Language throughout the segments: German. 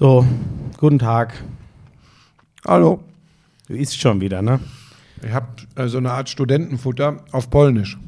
So, guten Tag. Hallo. Du isst schon wieder, ne? Ich habe äh, so eine Art Studentenfutter auf Polnisch.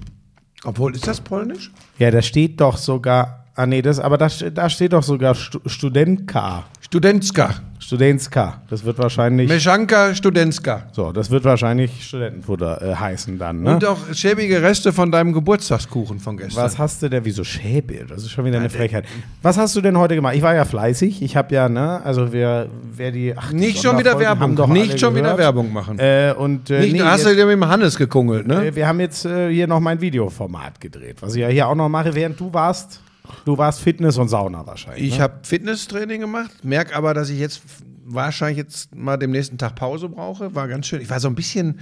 Obwohl, ist das Polnisch? Ja, da steht doch sogar. Ah, nee, das, aber da, da steht doch sogar Stu Studentka. Studentska. Studenska. Das wird wahrscheinlich. Meschanka Studentska. so, das wird wahrscheinlich Studentenfutter äh, heißen dann, ne? Und auch schäbige Reste von deinem Geburtstagskuchen von gestern. Was hast du denn, wieso Schäbe? Das ist schon wieder eine Frechheit. Was hast du denn heute gemacht? Ich war ja fleißig. Ich habe ja, ne, also wer, wer die. Ach, die Nicht schon wieder Werbung. Nicht schon wieder gehört. Werbung machen. Äh, und äh, Nicht, nee, hast jetzt, du dir mit dem Hannes gekungelt, ne? äh, wir haben jetzt äh, hier noch mein Videoformat gedreht, was ich ja hier auch noch mache, während du warst. Du warst Fitness und Sauna wahrscheinlich. Ich ne? habe Fitnesstraining gemacht, merke aber, dass ich jetzt wahrscheinlich jetzt mal dem nächsten Tag Pause brauche. War ganz schön. Ich war so ein bisschen,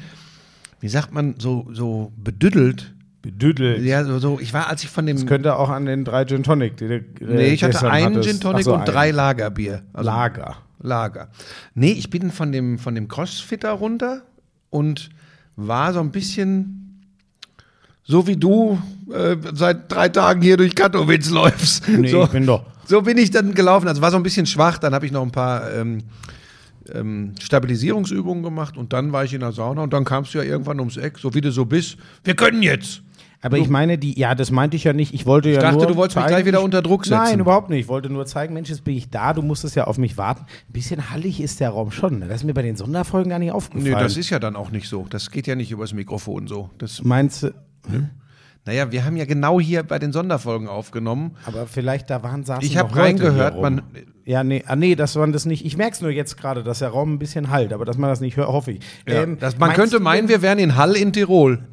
wie sagt man, so, so bedüdelt. bedüdelt. Ja, so, so, ich war, als ich von dem. Das könnte auch an den drei Gin Tonic. Die, du, äh, nee, ich hatte einen hattest. Gin Tonic so, und einen. drei Lagerbier. Also Lager. Lager. Nee, ich bin von dem, von dem Crossfitter runter und war so ein bisschen so wie du äh, seit drei Tagen hier durch Katowice läufst. Nee, so, ich bin doch. so bin ich dann gelaufen. Also war so ein bisschen schwach. Dann habe ich noch ein paar ähm, ähm, Stabilisierungsübungen gemacht und dann war ich in der Sauna und dann kamst du ja irgendwann ums Eck, so wie du so bist. Wir können jetzt. Aber ich meine, die, ja, das meinte ich ja nicht. Ich wollte ja dachte, nur du wolltest mich zeigen, gleich wieder ich- unter Druck setzen. Nein, überhaupt nicht. Ich wollte nur zeigen, Mensch, jetzt bin ich da. Du musstest ja auf mich warten. Ein bisschen hallig ist der Raum schon. ne? Das ist mir bei den Sonderfolgen gar nicht aufgefallen. Nee, das ist ja dann auch nicht so. Das geht ja nicht übers Mikrofon so. Das, Meinst du? Naja, wir haben ja genau hier bei den Sonderfolgen aufgenommen. Aber vielleicht da waren saßen Ich hab noch Leute reingehört, man- Ja, nee, ah, nee, das waren das nicht. Ich merke es nur jetzt gerade, dass der Raum ein bisschen halt, aber dass man das nicht hört, hoffe ich. Ja, Ähm, man könnte meinen, wir wären in Hall in Tirol.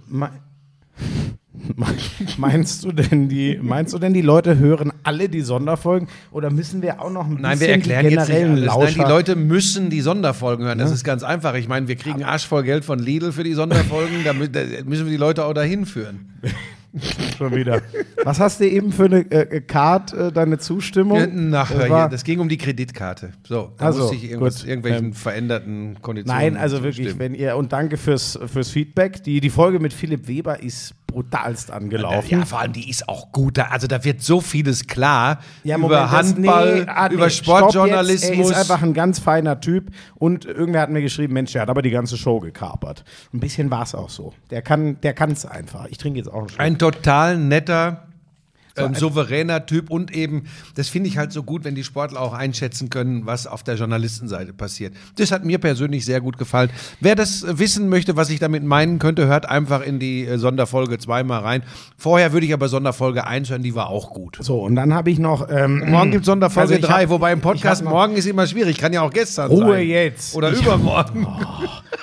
Me- Meinst du denn die, meinst du denn die Leute hören alle die Sonderfolgen oder müssen wir auch noch ein Nein, wir bisschen erklären jetzt generellen alles. Nein, die Leute müssen die Sonderfolgen hören. Das ist ganz einfach. Ich meine, wir kriegen Arsch voll Geld von Lidl für die Sonderfolgen. da, mü- da müssen wir die Leute auch dahin führen. schon wieder. Was hast du eben für eine äh, Card, äh, deine Zustimmung? Nach, Das das, war- das ging um die Kreditkarte. So, da Ach so, musste ich irgendwelchen Ähm, veränderten Konditionen. Nein, also wirklich, wenn ihr und danke fürs, fürs Feedback. Die, die Folge mit Philipp Weber ist brutalst angelaufen. Ja, vor allem die ist auch gut. Da- Also da wird so vieles klar Ja, über Moment, das- Handball, nee, ah, nee, über. Sportjournalismus. Er ist einfach ein ganz feiner Typ und irgendwer hat mir geschrieben, Mensch, der hat aber die ganze Show gekapert. Ein bisschen war es auch so. Der kann der es einfach. Ich trinke jetzt auch einen Schluck. Ein total netter, ähm, ein- souveräner Typ und eben, das finde ich halt so gut, wenn die Sportler auch einschätzen können, was auf der Journalistenseite passiert. Das hat mir persönlich sehr gut gefallen. Wer das äh, wissen möchte, was ich damit meinen könnte, hört einfach in die äh, Sonderfolge zweimal rein. Vorher würde ich aber Sonderfolge 1 hören, die war auch gut. so, und dann habe ich noch. Ähm, Morgen gibt Sonderfolge Also ich 3, hab- wobei im Podcast hab morgen ist immer schwierig, kann ja auch gestern sein. Ruhe jetzt. Oder Ich- übermorgen.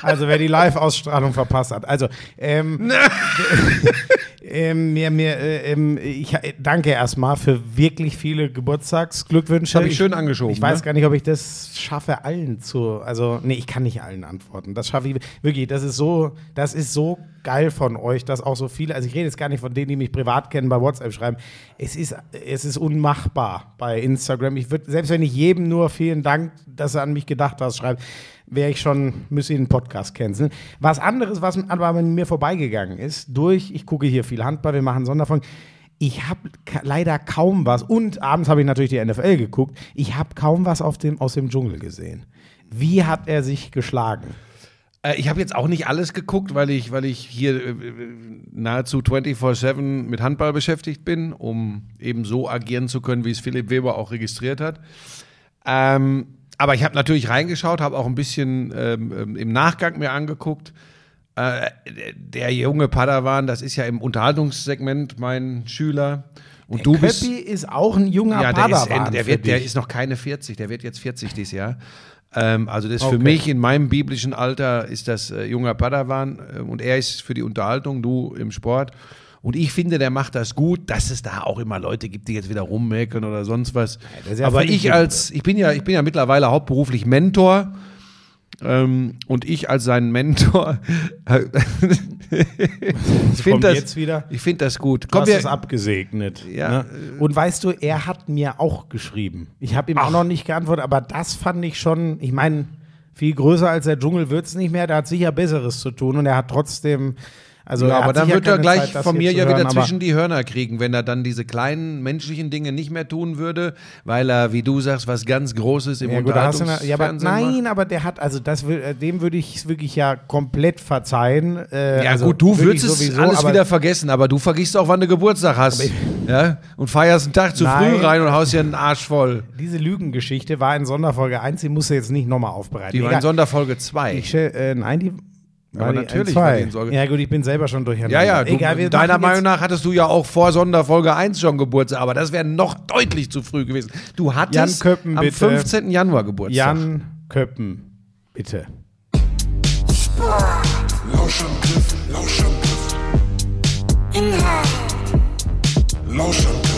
Also wer die Live-Ausstrahlung verpasst hat. Also ähm, ähm, mir, mir, äh, ähm, ich äh, danke erstmal für wirklich viele Geburtstagsglückwünsche. Hab ich schön angeschoben, Ich weiß ne? gar nicht, ob ich das schaffe, allen zu. Also nee, ich kann nicht allen antworten. Das schaffe ich wirklich. Das ist so, das ist so geil von euch, dass auch so viele. Also ich rede jetzt gar nicht von denen, die mich privat kennen, bei WhatsApp schreiben. Es ist, es ist unmachbar bei Instagram. Ich würde selbst wenn ich jedem nur vielen Dank, dass er an mich gedacht hat, schreibt wäre ich schon, müsste ich einen Podcast canceln. Was anderes, was aber an mir vorbeigegangen ist, durch, ich gucke hier viel Handball, wir machen Sonderfolgen, ich habe leider kaum was, und abends habe ich natürlich die NFL geguckt, ich habe kaum was auf dem, aus dem Dschungel gesehen. Wie hat er sich geschlagen? Äh, Ich habe jetzt auch nicht alles geguckt, weil ich, weil ich hier äh, äh, nahezu 24-7 mit Handball beschäftigt bin, um eben so agieren zu können, wie es Philipp Weber auch registriert hat. Ähm, aber ich habe natürlich reingeschaut, habe auch ein bisschen ähm, ähm, im Nachgang mir angeguckt. Äh, der junge Padawan, das ist ja im Unterhaltungssegment mein Schüler. Und du bist. Köppi ist auch ein junger Ja, der, ist, Padawan der, für wird, der ist noch keine 40, der wird jetzt 40 dieses Jahr. Ähm, also das ist Okay. für mich in meinem biblischen Alter ist das äh, junger Padawan äh, und er ist für die Unterhaltung, du im Sport. Und ich finde, der macht das gut, dass es da auch immer Leute gibt, die jetzt wieder rummäkeln oder sonst was. ja Aber ich als, ich bin ja, ich bin ja mittlerweile hauptberuflich Mentor. Ähm, und ich als sein Mentor, ich finde das, jetzt wieder? ich finde das gut. Du Komm, hast wir, es abgesegnet. Ja. Ne? Und weißt du, er hat mir auch geschrieben. Ich habe ihm auch noch nicht geantwortet, aber das fand ich schon, ich meine, viel größer als der Dschungel wird es nicht mehr. Der hat sicher Besseres zu tun und er hat trotzdem Also ja, er aber dann wird er gleich Zeit, von mir ja wieder hören, aber- zwischen die Hörner kriegen, wenn er dann diese kleinen menschlichen Dinge nicht mehr tun würde, weil er, wie du sagst, was ganz Großes im Ja, eine, ja, aber Unterhaltungsfernsehen nein, macht. aber der hat, also das äh, dem würde ich es wirklich ja komplett verzeihen. Äh, Ja also gut, du würdest es sowieso, alles aber wieder vergessen, aber du vergisst auch, wann du Geburtstag hast. Ja? Und feierst einen Tag zu Nein. früh rein und haust dir einen Arsch voll. Diese Lügengeschichte war in Sonderfolge 1, die musst du jetzt nicht nochmal aufbereiten. Die war in. Sonderfolge 2. Ich, äh, nein, die Aber die natürlich war die in Sorge- Ja gut, ich bin selber schon durcheinander. Ja, ja, du, Egal, wir deiner Meinung nach hattest du ja auch vor Sonderfolge 1 schon Geburtstag, aber das wäre noch deutlich zu früh gewesen. Du hattest Jan Köppen, am bitte. 15. Januar Geburtstag. Jan Köppen, bitte. Lauschangriff, Lauschangriff. Inhalt, Lauschangriff,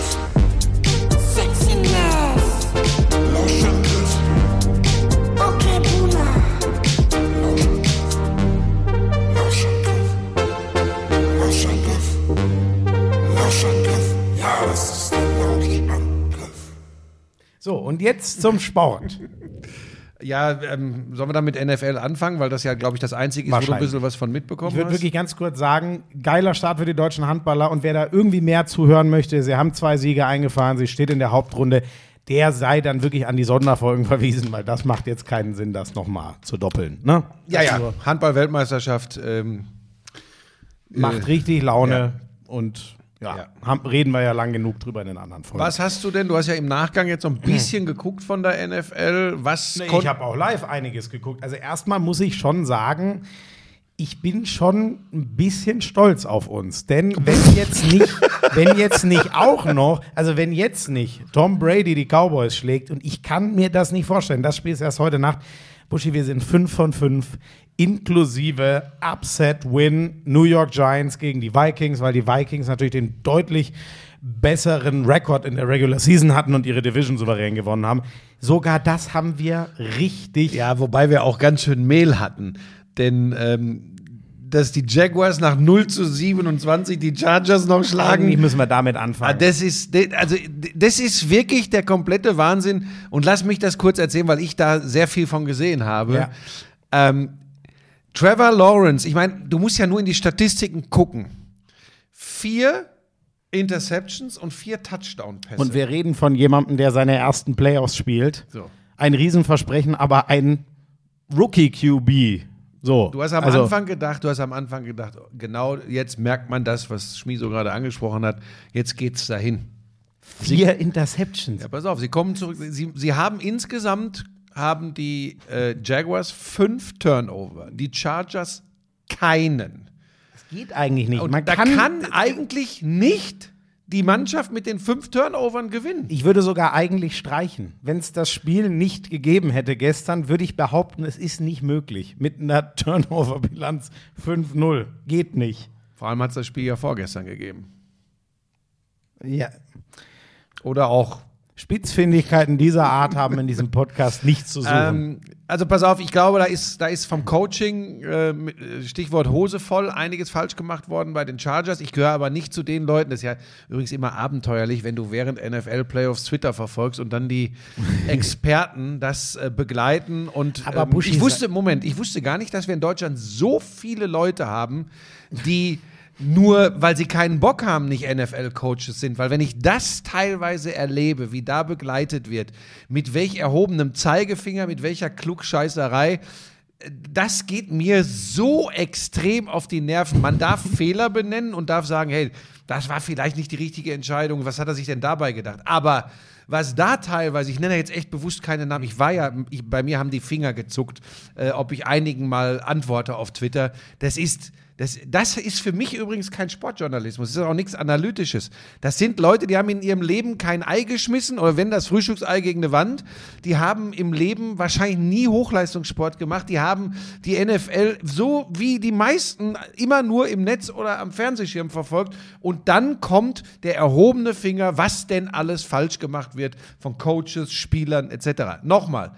So, und jetzt zum Sport. Ja, ähm, sollen wir dann mit NFL anfangen, weil das ja, glaube ich, das Einzige ist, wo du ein bisschen was von mitbekommen Ich würde wirklich ganz kurz sagen, geiler Start für die deutschen Handballer und wer da irgendwie mehr zuhören möchte, sie haben zwei Siege eingefahren, sie steht in der Hauptrunde, der sei dann wirklich an die Sonderfolgen verwiesen, weil das macht jetzt keinen Sinn, das nochmal zu doppeln. Ne? ja, ja, nur Handball-Weltmeisterschaft. Ähm, Macht richtig Laune ja. und ja, Ja. Haben, reden wir ja lang genug drüber in den anderen Folgen. was hast du denn? Du hast ja im Nachgang jetzt so ein bisschen geguckt von der NFL. Was Nee, ich habe auch live einiges geguckt. Also erstmal muss ich schon sagen, ich bin schon ein bisschen stolz auf uns. Denn wenn jetzt nicht, wenn jetzt nicht auch noch, also wenn jetzt nicht Tom Brady die Cowboys schlägt und ich kann mir das nicht vorstellen, das Spiel ist erst heute Nacht. Buschi, wir sind 5 von 5 inklusive Upset-Win New York Giants gegen die Vikings, weil die Vikings natürlich den deutlich besseren Rekord in der Regular Season hatten und ihre Division souverän gewonnen haben. Sogar das haben wir richtig Ja, wobei wir auch ganz schön Mehl hatten. Denn ähm, dass die Jaguars nach 0 zu 27 die Chargers noch Eigentlich schlagen. müssen wir damit Ah, anfangen. das ist, also, das ist wirklich der komplette Wahnsinn. Und lass mich das kurz erzählen, weil ich da sehr viel von gesehen habe. Ja. Ähm, Trevor Lawrence, ich meine, du musst ja nur in die Statistiken gucken. Vier Interceptions und vier Touchdown-Pässe. Und wir reden von jemandem, der seine ersten Playoffs spielt. So. Ein Riesenversprechen, aber ein Rookie-QB. So. Du hast am also, Anfang gedacht, du hast am Anfang gedacht, genau jetzt merkt man das, was Schmieso gerade angesprochen hat. Jetzt geht's dahin. vier Interceptions. Ja, pass auf, sie kommen zurück. Sie, sie haben insgesamt haben die äh, Jaguars fünf Turnover, die Chargers keinen. Das geht eigentlich nicht. Man da kann, kann, eigentlich nicht die Mannschaft mit den fünf Turnovern gewinnen. ich würde sogar eigentlich streichen. Wenn es das Spiel nicht gegeben hätte gestern, würde ich behaupten, es ist nicht möglich. Mit einer Turnover-Bilanz 5-0. Geht nicht. Vor allem hat es das Spiel ja vorgestern gegeben. Ja. Oder auch Spitzfindigkeiten dieser Art haben in diesem Podcast nichts zu suchen. Ähm, also pass auf, ich glaube, da ist, da ist vom Coaching, äh, äh, Stichwort Hose voll, einiges falsch gemacht worden bei den Chargers. Ich gehöre aber nicht zu den Leuten, das ist ja übrigens immer abenteuerlich, wenn du während NFL-Playoffs Twitter verfolgst und dann die Experten das äh, begleiten. Und Aber ähm, ich wusste, Moment, ich wusste gar nicht, dass wir in Deutschland so viele Leute haben, die nur weil sie keinen Bock haben, nicht NFL-Coaches sind. Weil wenn ich das teilweise erlebe, wie da begleitet wird, mit welch erhobenem Zeigefinger, mit welcher Klugscheißerei, das geht mir so extrem auf die Nerven. Man darf Fehler benennen und darf sagen, hey, das war vielleicht nicht die richtige Entscheidung. Was hat er sich denn dabei gedacht? Aber was da teilweise, ich nenne jetzt echt bewusst keine Namen, ich war ja, ich, bei mir haben die Finger gezuckt, äh, ob ich einigen mal antworte auf Twitter. Das ist, das, das ist für mich übrigens kein Sportjournalismus. Das ist auch nichts Analytisches. Das sind Leute, die haben in ihrem Leben kein Ei geschmissen oder wenn das Frühstücksei gegen eine Wand. Die haben im Leben wahrscheinlich nie Hochleistungssport gemacht. Die haben die NFL so wie die meisten immer nur im Netz oder am Fernsehschirm verfolgt. Und dann kommt der erhobene Finger, was denn alles falsch gemacht wird von Coaches, Spielern etc. Nochmal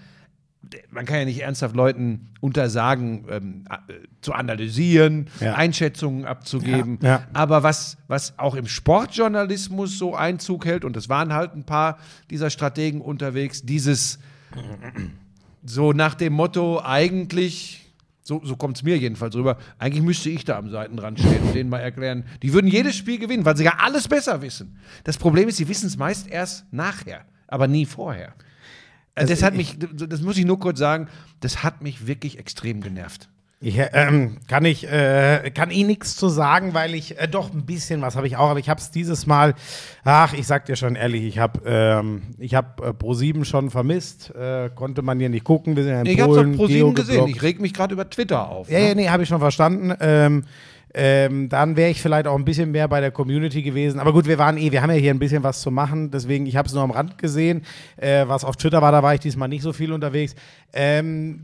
man kann ja nicht ernsthaft Leuten untersagen, ähm, äh, zu analysieren, Ja. Einschätzungen abzugeben. Ja, ja. Aber was, was auch im Sportjournalismus so Einzug hält, und es waren halt ein paar dieser Strategen unterwegs, dieses so nach dem Motto, eigentlich So, so kommt es mir jedenfalls rüber. Eigentlich müsste ich da am Seitenrand stehen und denen mal erklären, die würden jedes Spiel gewinnen, weil sie ja alles besser wissen. Das Problem ist, sie wissen es meist erst nachher, aber nie vorher. Äh, das hat mich, das muss ich nur kurz sagen, das hat mich wirklich extrem genervt. Ich, ähm, kann ich äh, kann eh nichts zu sagen, weil ich äh, doch ein bisschen was habe ich auch, aber ich habe es dieses Mal. Ach, ich sag dir schon ehrlich, ich habe ähm, ich habe äh, Pro 7 schon vermisst, äh, konnte man hier nicht gucken. Wir sind ja in Ich habe es Polen, auf ProSieben Geo gesehen. geblockt. Ich reg mich gerade über Twitter auf. Ja, ne? ja, nee, habe ich schon verstanden. Ähm, ähm, dann wäre ich vielleicht auch ein bisschen mehr bei der Community gewesen. Aber gut, wir waren eh, wir haben ja hier ein bisschen was zu machen. Deswegen, ich habe es nur am Rand gesehen. Äh, was auf Twitter war, da war ich diesmal nicht so viel unterwegs. Ähm,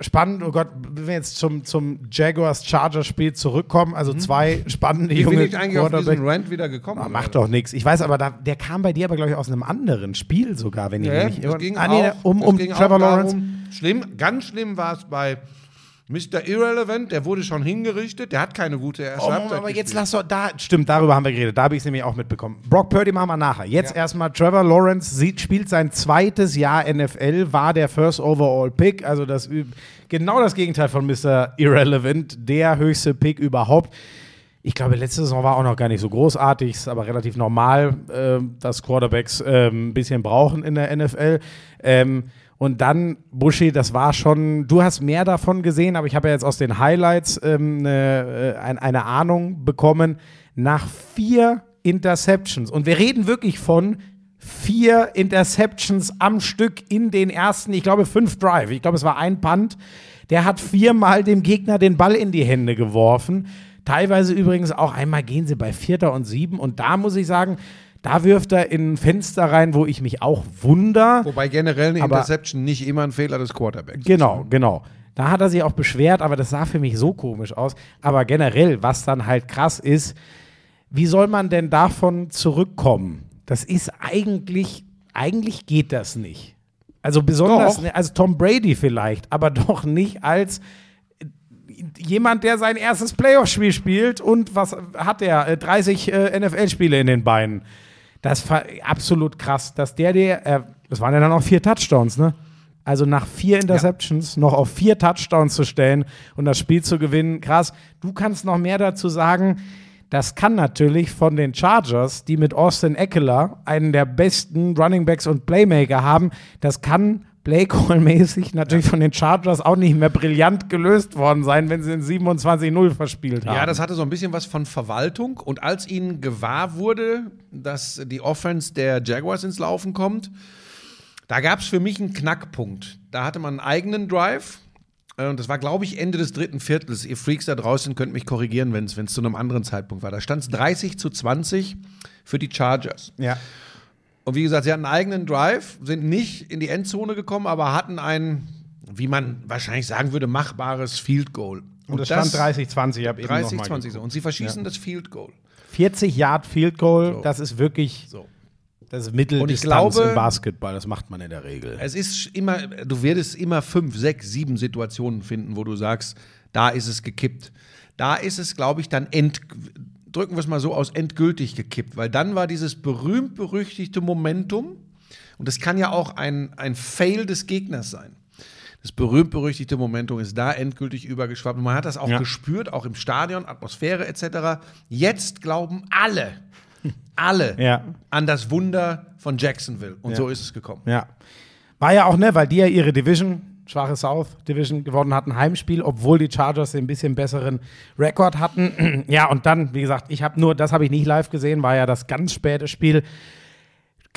spannend, oh Gott, wenn wir jetzt zum, zum Jaguars-Chargers-Spiel zurückkommen. Also zwei spannende Wie bin junge ich eigentlich auf diesen Rant wieder gekommen? Ah, macht doch nichts. Ich weiß aber, da, der kam bei dir aber, glaube ich, aus einem anderen Spiel sogar, wenn ich Ja, mich nicht es ging ah, nee, um, um Trevor Lawrence. Schlimm, ganz schlimm war es bei Mr. Irrelevant, der wurde schon hingerichtet, der hat keine gute erste Oh, Halbzeit aber jetzt lass doch da, stimmt, darüber haben wir geredet, da habe ich es nämlich auch mitbekommen. Brock Purdy machen wir nachher. Jetzt erstmal Trevor Lawrence sieht, spielt sein zweites Jahr NFL, war der First Overall Pick, also das genau das Gegenteil von Mr. Irrelevant, der höchste Pick überhaupt. Ich glaube, letzte Saison war auch noch gar nicht so großartig, ist aber relativ normal, ähm, dass Quarterbacks ähm, ein bisschen brauchen in der NFL. Ähm, und dann, Buschi, das war schon, du hast mehr davon gesehen, aber ich habe ja jetzt aus den Highlights ähm, eine, äh, ein, eine Ahnung bekommen, nach vier Interceptions. Und wir reden wirklich von vier Interceptions am Stück in den ersten, ich glaube, fünf Drive. Ich glaube, es war ein Punt. Der hat viermal dem Gegner den Ball in die Hände geworfen. Teilweise übrigens auch einmal gehen sie bei Vierter und Sieben. Und da muss ich sagen, da wirft er in ein Fenster rein, wo ich mich auch wunder. Wobei generell eine Interception nicht immer ein Fehler des Quarterbacks Genau, genau. Da hat er sich auch beschwert, aber das sah für mich so komisch aus. Aber generell, was dann halt krass ist, wie soll man denn davon zurückkommen? Das ist eigentlich, eigentlich geht das nicht. Also besonders, Doch. ne, also Tom Brady vielleicht, aber doch nicht als äh, jemand, der sein erstes Playoff-Spiel spielt und was hat er? Äh, 30 äh, NFL-Spiele in den Beinen. Das war absolut krass, dass der, der, äh, das waren ja dann auch vier Touchdowns, ne? Also nach vier Interceptions noch auf vier Touchdowns zu stellen und das Spiel zu gewinnen, krass. Du kannst noch mehr dazu sagen. Das kann natürlich von den Chargers, die mit Austin Eckler einen der besten Running Backs und Playmaker haben, das kann Play Call-mäßig natürlich von den Chargers auch nicht mehr brillant gelöst worden sein, wenn sie in 27-0 verspielt haben. Ja, das hatte so ein bisschen was von Verwaltung. Und als ihnen gewahr wurde, dass die Offense der Jaguars ins Laufen kommt, da gab es für mich einen Knackpunkt. Da hatte man einen eigenen Drive. äh, Und das war, glaube ich, Ende des dritten Viertels. Ihr Freaks da draußen könnt mich korrigieren, wenn es zu einem anderen Zeitpunkt war. Da stand es 30 zu 20 für die Chargers. ja. Und wie gesagt, sie hatten einen eigenen Drive, sind nicht in die Endzone gekommen, aber hatten ein, wie man wahrscheinlich sagen würde, machbares Field Goal. Und es stand 30-20, ich habe eben noch 30, mal 20 so. Und sie verschießen das Field Goal. 40 Yard Field Goal, So. das ist wirklich, So. das ist Mitteldistanz Und ich glaube- im Basketball, das macht man in der Regel. Es ist immer, du wirst immer fünf, sechs, sieben Situationen finden, wo du sagst, da ist es gekippt. Da ist es, glaube ich, dann end, drücken wir es mal so aus, endgültig gekippt, weil dann war dieses berühmt-berüchtigte Momentum, und das kann ja auch ein, ein Fail des Gegners sein. Das berühmt-berüchtigte Momentum ist da endgültig übergeschwappt. Und man hat das auch Ja. gespürt, auch im Stadion, Atmosphäre etc. Jetzt glauben alle, alle Ja. an das Wunder von Jacksonville. Und Ja. so ist es gekommen. Ja. War ja auch, ne, weil die ja ihre Division, schwache South Division gewonnen hatten, Heimspiel, obwohl die Chargers den bisschen besseren Rekord hatten. ja, und dann, wie gesagt, ich habe nur, das habe ich nicht live gesehen, war ja das ganz späte Spiel.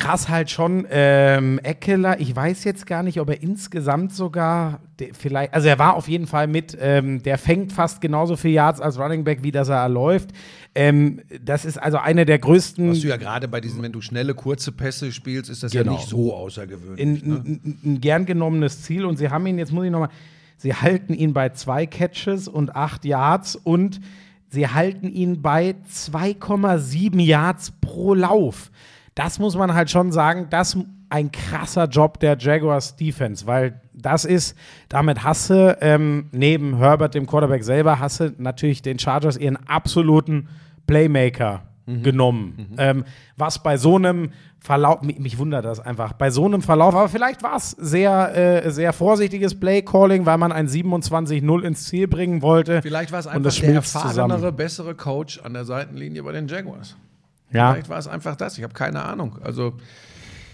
Krass halt schon, ähm, Eckler, ich weiß jetzt gar nicht, ob er insgesamt sogar, de- vielleicht, also er war auf jeden Fall mit, ähm, der fängt fast genauso viel Yards als Running Back, wie dass er läuft. Ähm, das ist also eine der größten Was du ja gerade bei diesen, wenn du schnelle, kurze Pässe spielst, ist das Genau. ja nicht so außergewöhnlich. in, ne? ein gern genommenes Ziel und sie haben ihn, jetzt muss ich nochmal, sie halten ihn bei zwei Catches und acht Yards und sie halten ihn bei 2,7 Yards pro Lauf. Das muss man halt schon sagen, das ist ein krasser Job der Jaguars Defense, weil das ist, damit hasse ähm, neben Herbert, dem Quarterback selber, hasse natürlich den Chargers ihren absoluten Playmaker genommen. Ähm, was bei so einem Verlauf, mich, mich wundert das einfach, bei so einem Verlauf, aber vielleicht war es sehr, äh, sehr vorsichtiges Play-Calling, weil man ein 27-0 ins Ziel bringen wollte. Vielleicht war es Und einfach das der erfahrenere, zusammen. bessere Coach an der Seitenlinie bei den Jaguars. Ja. Vielleicht war es einfach das. Ich habe keine Ahnung. Also,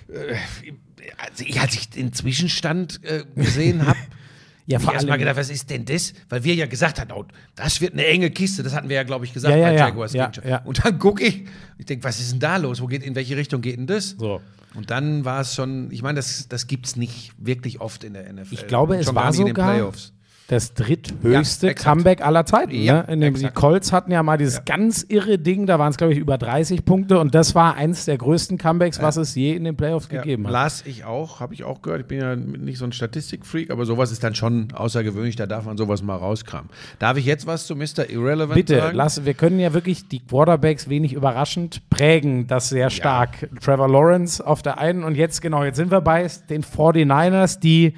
äh, also ich, als ich den Zwischenstand äh, gesehen habe, Ja, ich vor mal allem- gedacht, was ist denn das? Weil wir ja gesagt hatten, oh, das wird eine enge Kiste. Das hatten wir ja, glaube ich, gesagt Ja, ja, bei ja. Jaguars. Ja, ja. Und dann gucke ich, ich denke, was ist denn da los? Wo geht, in welche Richtung geht denn das? So. Und dann war es schon, ich meine, das, das gibt es nicht wirklich oft in der NFL. Ich glaube, es war sogar- Playoffs. Das dritthöchste Ja. Comeback aller Zeiten. Ja, ne? In dem, die. Colts hatten ja mal dieses ganz irre Ding, da waren es, glaube ich, über 30 Punkte und das war eins der größten Comebacks, was es je in den Playoffs gegeben ja, hat. Las ich auch, habe ich auch gehört. Ich bin ja nicht so ein Statistikfreak, aber sowas ist dann schon außergewöhnlich, da darf man sowas mal rauskramen. Darf ich jetzt was zu Mr. Irrelevant Bitte, sagen? lass, wir können ja wirklich die Quarterbacks wenig überraschend prägen, das sehr stark. Trevor Lawrence auf der einen und jetzt, genau, jetzt sind wir bei den 49ers, die,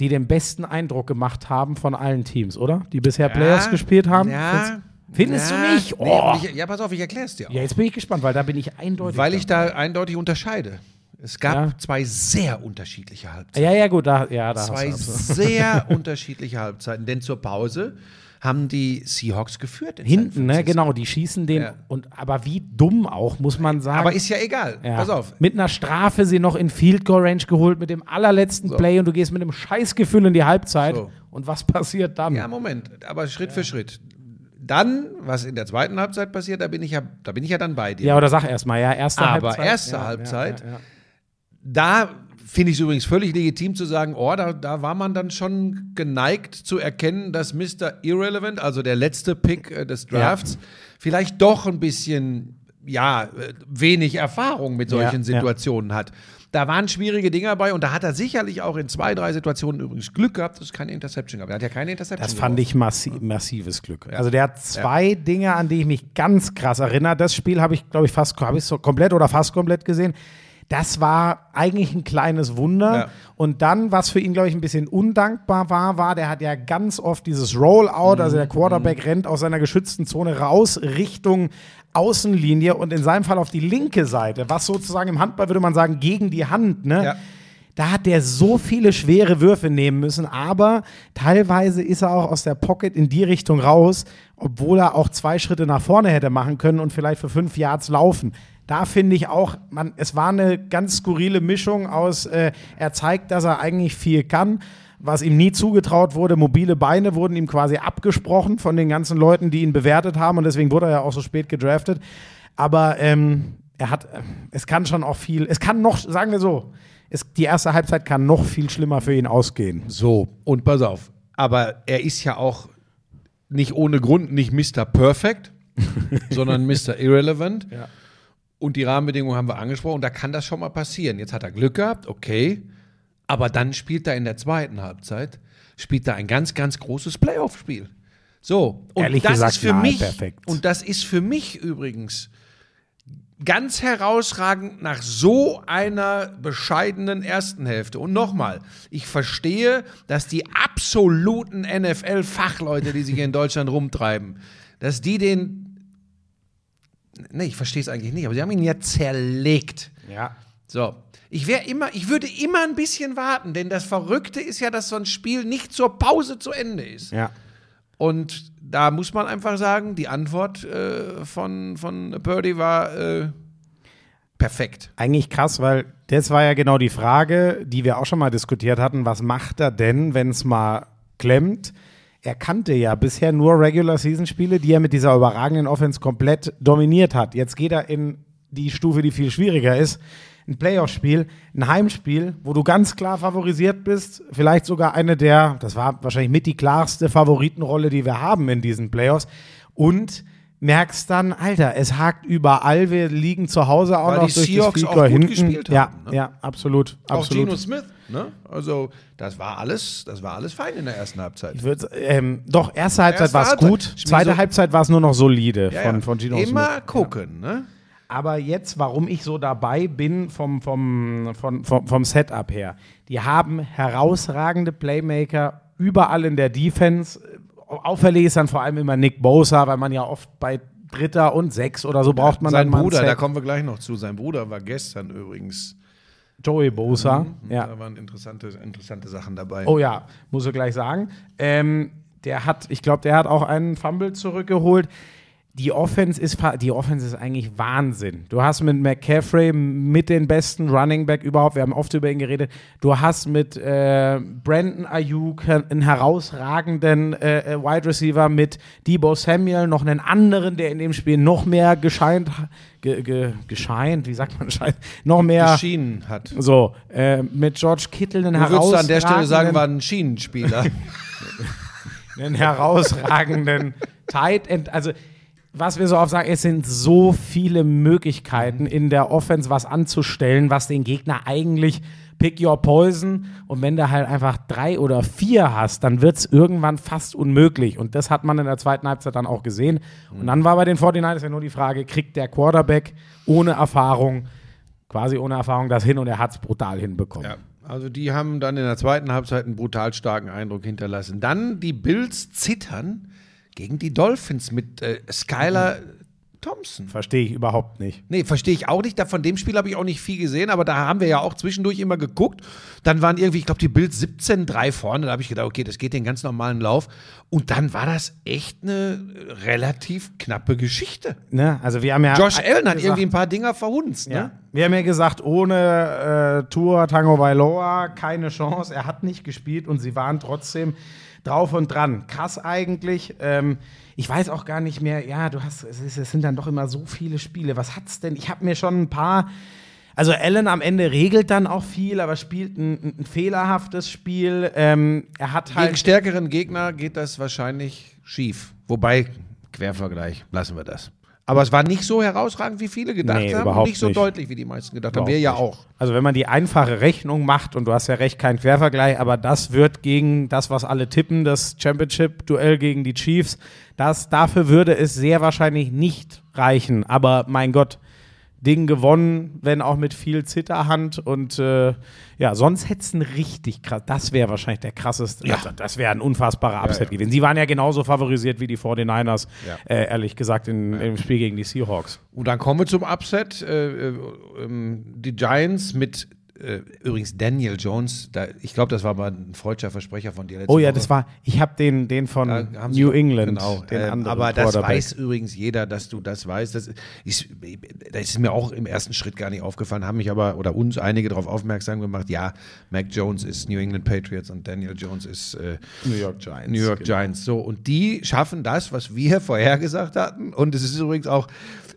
die den besten Eindruck gemacht haben von allen Teams, oder? Die bisher Playoffs gespielt haben. Ja. Findest du ja, nicht? Nee, Oh. ich, ja, pass auf, ich erkläre es dir auch. Ja, jetzt bin ich gespannt, weil da bin ich eindeutig. Weil ich da eindeutig unterscheide. Es gab Ja. zwei sehr unterschiedliche Halbzeiten. Ja, ja, gut, da, ja, da zwei du sehr unterschiedliche Halbzeiten. Denn zur Pause haben die Seahawks geführt. Hinten, ne, genau, die schießen den. Ja. Und, aber wie dumm auch, muss man sagen. Aber ist ja egal. Ja. Pass auf. Mit einer Strafe sie noch in Field Goal Range geholt, mit dem allerletzten Play und du gehst mit einem Scheißgefühl in die Halbzeit. So. Und was passiert dann? Ja, Moment, aber Schritt für Schritt. Dann, was in der zweiten Halbzeit passiert, da bin ich ja, da bin ich ja dann bei dir. Ja, oder sag erst mal, ja, erste Aber Halbzeit. erste ja, Halbzeit, Ja, ja, ja. Da finde ich es übrigens völlig legitim zu sagen, oh, da, da war man dann schon geneigt zu erkennen, dass Mr. Irrelevant, also der letzte Pick äh, des Drafts, vielleicht doch ein bisschen, ja, äh, wenig Erfahrung mit solchen Ja, ja. Situationen hat. Da waren schwierige Dinge dabei und da hat er sicherlich auch in zwei, drei Situationen übrigens Glück gehabt, dass es keine Interception gab. Er hat ja keine Interception Das fand geworfen. ich massi massives Glück. Also der hat zwei Dinge, an die ich mich ganz krass erinnere. Das Spiel habe ich, glaube ich, fast habe ich so komplett oder fast komplett gesehen. Das war eigentlich ein kleines Wunder. Ja. Und dann, was für ihn, glaube ich, ein bisschen undankbar war, war, der hat ja ganz oft dieses Rollout, also der Quarterback rennt aus seiner geschützten Zone raus Richtung Außenlinie und in seinem Fall auf die linke Seite, was sozusagen im Handball würde man sagen, gegen die Hand, ne? Ja. Da hat der so viele schwere Würfe nehmen müssen, aber teilweise ist er auch aus der Pocket in die Richtung raus, obwohl er auch zwei Schritte nach vorne hätte machen können und vielleicht für fünf Yards laufen. Da finde ich auch, man, es war eine ganz skurrile Mischung aus, äh, er zeigt, dass er eigentlich viel kann, was ihm nie zugetraut wurde. Mobile Beine wurden ihm quasi abgesprochen von den ganzen Leuten, die ihn bewertet haben und deswegen wurde er ja auch so spät gedraftet. Aber ähm, er hat, äh, es kann schon auch viel, es kann noch, sagen wir so, es, die erste Halbzeit kann noch viel schlimmer für ihn ausgehen. So, und pass auf. Aber er ist ja auch nicht ohne Grund nicht Mr. Perfect, sondern Mr. Irrelevant. Ja. Und die Rahmenbedingungen haben wir angesprochen. Da kann das schon mal passieren. Jetzt hat er Glück gehabt, okay. Aber dann spielt er in der zweiten Halbzeit, spielt er ein ganz, ganz großes Playoff-Spiel. So, und Ehrlich das gesagt, ist für mich, perfekt. und das ist für mich übrigens ganz herausragend nach so einer bescheidenen ersten Hälfte. Und nochmal, ich verstehe, dass die absoluten NFL-Fachleute, die sich hier in Deutschland rumtreiben, dass die den. Nee, ich verstehe es eigentlich nicht, aber sie haben ihn ja zerlegt. Ja. So. Ich wäre immer, ich würde immer ein bisschen warten, denn das Verrückte ist ja, dass so ein Spiel nicht zur Pause zu Ende ist. Ja. Und da muss man einfach sagen, die Antwort äh, von, von Purdy war äh, perfekt. Eigentlich krass, weil das war ja genau die Frage, die wir auch schon mal diskutiert hatten. Was macht er denn, wenn es mal klemmt? Er kannte ja bisher nur Regular-Season-Spiele, die er mit dieser überragenden Offense komplett dominiert hat. Jetzt geht er in die Stufe, die viel schwieriger ist. Ein Playoff-Spiel, ein Heimspiel, wo du ganz klar favorisiert bist. Vielleicht sogar eine der, das war wahrscheinlich mit die klarste Favoritenrolle, die wir haben in diesen Playoffs. Und merkst dann, Alter, es hakt überall. Wir liegen zu Hause auch Weil noch die durch Seahawks auch Goal gut hinten. gespielt ja, haben, ne? ja, absolut, Auch absolut. Geno Smith, ne? Also, das war alles, das war alles fein in der ersten Halbzeit. Würd, ähm, doch, erste Halbzeit Erste war es gut, zweite Halbzeit war es nur noch solide Ja, von, ja. von Gino Immer Smith. gucken, ne? Aber jetzt, warum ich so dabei bin vom, vom, vom, vom, vom Setup her. Die haben herausragende Playmaker überall in der Defense. Auffällig ist dann vor allem immer Nick Bosa, weil man ja oft bei Dritter und Sechs oder so braucht man Sein dann Bruder, da kommen wir gleich noch zu. Sein Bruder war gestern übrigens. Joey Bosa. Ja. Da waren interessante, interessante Sachen dabei. Oh ja, muss ich gleich sagen. Ähm, der hat, ich glaube, der hat auch einen Fumble zurückgeholt. Die Offense ist die Offense ist eigentlich Wahnsinn. Du hast mit McCaffrey mit den besten Running Back überhaupt. Wir haben oft über ihn geredet. Du hast mit äh, Brandon Ayuk einen herausragenden äh, äh, Wide Receiver mit Debo Samuel noch einen anderen, der in dem Spiel noch mehr gescheint, ge, ge, gescheint, wie sagt man, scheint, noch mehr Geschienen hat. so äh, mit George Kittle einen Du würdest an der Stelle sagen, herausragenden- war ein Schienenspieler. einen herausragenden Tight End. Also, was wir so oft sagen, es sind so viele Möglichkeiten in der Offense was anzustellen, was den Gegner eigentlich pick your poison. Und wenn du halt einfach drei oder vier hast, dann wird es irgendwann fast unmöglich. Und das hat man in der zweiten Halbzeit dann auch gesehen. Und dann war bei den 49ers ja nur die Frage, kriegt der Quarterback ohne Erfahrung, quasi ohne Erfahrung, das hin und er hat es brutal hinbekommen. Ja, also die haben dann in der zweiten Halbzeit einen brutal starken Eindruck hinterlassen. Dann die Bills zittern gegen die Dolphins mit äh, Skylar Thompson. Verstehe ich überhaupt nicht. Nee, verstehe ich auch nicht. Da, von dem Spiel habe ich auch nicht viel gesehen, aber da haben wir ja auch zwischendurch immer geguckt. Dann waren irgendwie, ich glaube, die Bills 17-3 vorne. Da habe ich gedacht, okay, das geht den ganz normalen Lauf. Und dann war das echt eine relativ knappe Geschichte. Ne? Also wir haben ja Josh Allen hat gesagt- irgendwie ein paar Dinger verhunzt. Ja. Ne? Wir haben ja gesagt, ohne äh, Tour Tango Bailoa keine Chance. Er hat nicht gespielt und sie waren trotzdem drauf und dran. Krass eigentlich. Ähm, ich weiß auch gar nicht mehr, ja, du hast, es, ist, es sind dann doch immer so viele Spiele. Was hat's denn? Ich habe mir schon ein paar. Also Allen am Ende regelt dann auch viel, aber spielt ein, ein fehlerhaftes Spiel. Ähm, er hat Gegen halt. stärkeren Gegner geht das wahrscheinlich schief. Wobei, Quervergleich, lassen wir das. Aber es war nicht so herausragend, wie viele gedacht Nee, haben. überhaupt nicht so nicht. deutlich, wie die meisten gedacht haben. Überhaupt Wir ja nicht. auch. Also wenn man die einfache Rechnung macht, und du hast ja recht, kein Quervergleich, aber das wird gegen das, was alle tippen, das Championship-Duell gegen die Chiefs, das, dafür würde es sehr wahrscheinlich nicht reichen. Aber mein Gott, Ding gewonnen, wenn auch mit viel Zitterhand und äh, ja, sonst hätte es ein richtig krass, das wäre wahrscheinlich der krasseste, Ja. also das wäre ein unfassbarer Upset ja. gewesen. Sie waren ja genauso favorisiert wie die 49ers, Ja. äh, ehrlich gesagt, in, im Spiel gegen die Seahawks. Und dann kommen wir zum Upset. Äh, äh, ähm, die Giants mit äh, übrigens Daniel Jones. Da, ich glaube, das war mal ein freudscher Versprecher von dir letzte Oh ja, Woche. das war, ich habe den, den von New doch- England, Genau. den Ähm, aber das weiß übrigens jeder, dass du das weißt. Das ist, das ist mir auch im ersten Schritt gar nicht aufgefallen, haben mich aber oder uns einige darauf aufmerksam gemacht. Ja, Mac Jones ist New England Patriots und Daniel Jones ist äh, New York Giants. New York genau. Giants. So, und die schaffen das, was wir vorhergesagt hatten. Und es ist übrigens auch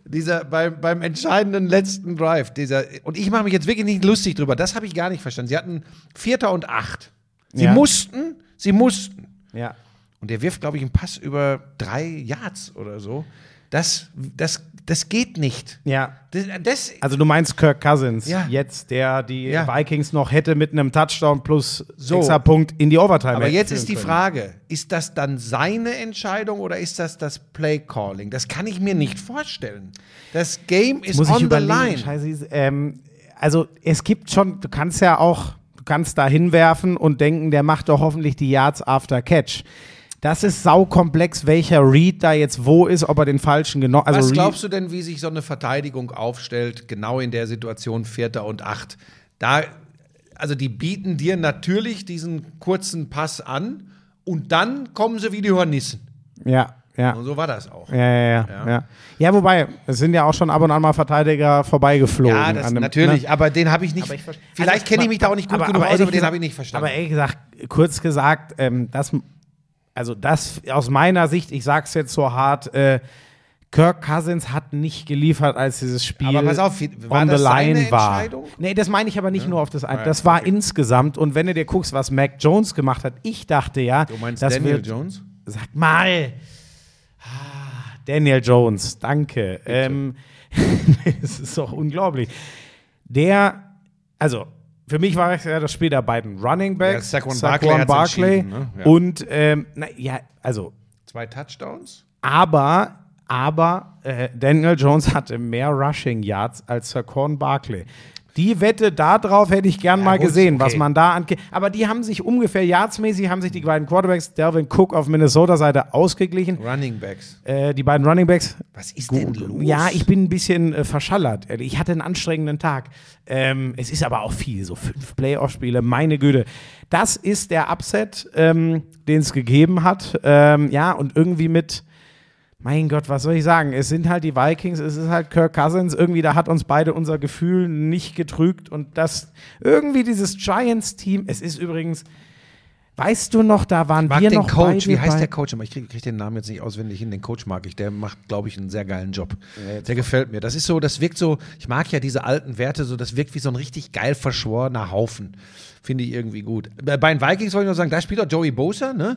dieser beim, beim entscheidenden letzten Drive, dieser, und ich mache mich jetzt wirklich nicht lustig drüber, das habe ich gar nicht verstanden. Sie hatten Vierter und Acht. Sie Ja. mussten, sie mussten. Ja. Und der wirft, glaube ich, einen Pass über drei Yards oder so. Das, das, das geht nicht. Ja. Das, das, Also du meinst Kirk Cousins, Ja. jetzt, der die Ja. Vikings noch hätte mit einem Touchdown plus So. extra Punkt in die Overtime. aber jetzt ist die können. Frage, ist das dann seine Entscheidung oder ist das das Play Calling? Das kann ich mir nicht vorstellen. Das Game ist on the line. Scheiße, ähm, also es gibt schon, du kannst ja auch, du kannst da hinwerfen und denken, der macht doch hoffentlich die Yards after Catch. Das ist saukomplex, welcher Read da jetzt wo ist, ob er den falschen genommen also Was glaubst du denn, wie sich so eine Verteidigung aufstellt, genau in der Situation Vierter und Acht? Da, also die bieten dir natürlich diesen kurzen Pass an und dann kommen sie wie die Hornissen. Ja, ja. Und so war das auch. Ja, ja, ja, Ja. ja. Ja, wobei, es sind ja auch schon ab und an mal Verteidiger vorbeigeflogen. Ja, das an dem- natürlich, ne? aber den habe ich nicht. Ich vielleicht also, kenne ich mich da auch nicht gut aber- genug aber aus, aber den habe ich nicht verstanden. Aber ehrlich gesagt, kurz gesagt, ähm, das, also das aus meiner Sicht, ich sag's jetzt so hart, äh, Kirk Cousins hat nicht geliefert, als dieses Spiel Aber pass auf, war on das the seine line war. Entscheidung? Nee, das meine ich aber nicht nur auf das ein. Ah, Das war okay. insgesamt. Und wenn du dir guckst, was Mac Jones gemacht hat, ich dachte ja, du meinst das Daniel wird, Jones? Sag mal. Ah, Daniel Jones, danke. Ähm, Es ist doch unglaublich. Der, also, für mich war es ja das Spiel der beiden Running Backs, Ja, Saquon Barkley Barkley ne? Ja. und, ähm, na, ja, also, Zwei Touchdowns? aber, aber äh, Daniel Jones hatte mehr Rushing Yards als Saquon Barkley. Die Wette darauf hätte ich gern Ja, mal gut, gesehen, was okay. man da an. Aber die haben sich ungefähr yardsmäßig, haben sich die beiden Quarterbacks, Delvin Cook auf Minnesota-Seite ausgeglichen. Running Backs. Äh, die beiden Running Backs. Was ist denn los? Ja, ich bin ein bisschen äh, verschallert. Ich hatte einen anstrengenden Tag. Ähm, es ist aber auch viel, so fünf Playoff-Spiele, meine Güte. Das ist der Upset, ähm, den es gegeben hat. Ähm, ja, und irgendwie mit, mein Gott, was soll ich sagen? Es sind halt die Vikings, es ist halt Kirk Cousins. Irgendwie, da hat uns beide unser Gefühl nicht getrügt. Und das, irgendwie dieses Giants-Team, es ist übrigens, weißt du noch, da waren mag wir den noch Coach. Wie heißt der Coach? Ich kriege krieg den Namen jetzt nicht auswendig hin. Den Coach mag ich. Der macht, glaube ich, einen sehr geilen Job. der gefällt mir. Das ist so, das wirkt so, ich mag ja diese alten Werte, so, das wirkt wie so ein richtig geil verschworener Haufen. Finde ich irgendwie gut. Bei bei den Vikings wollte ich noch sagen, da spielt auch Joey Bosa, ne?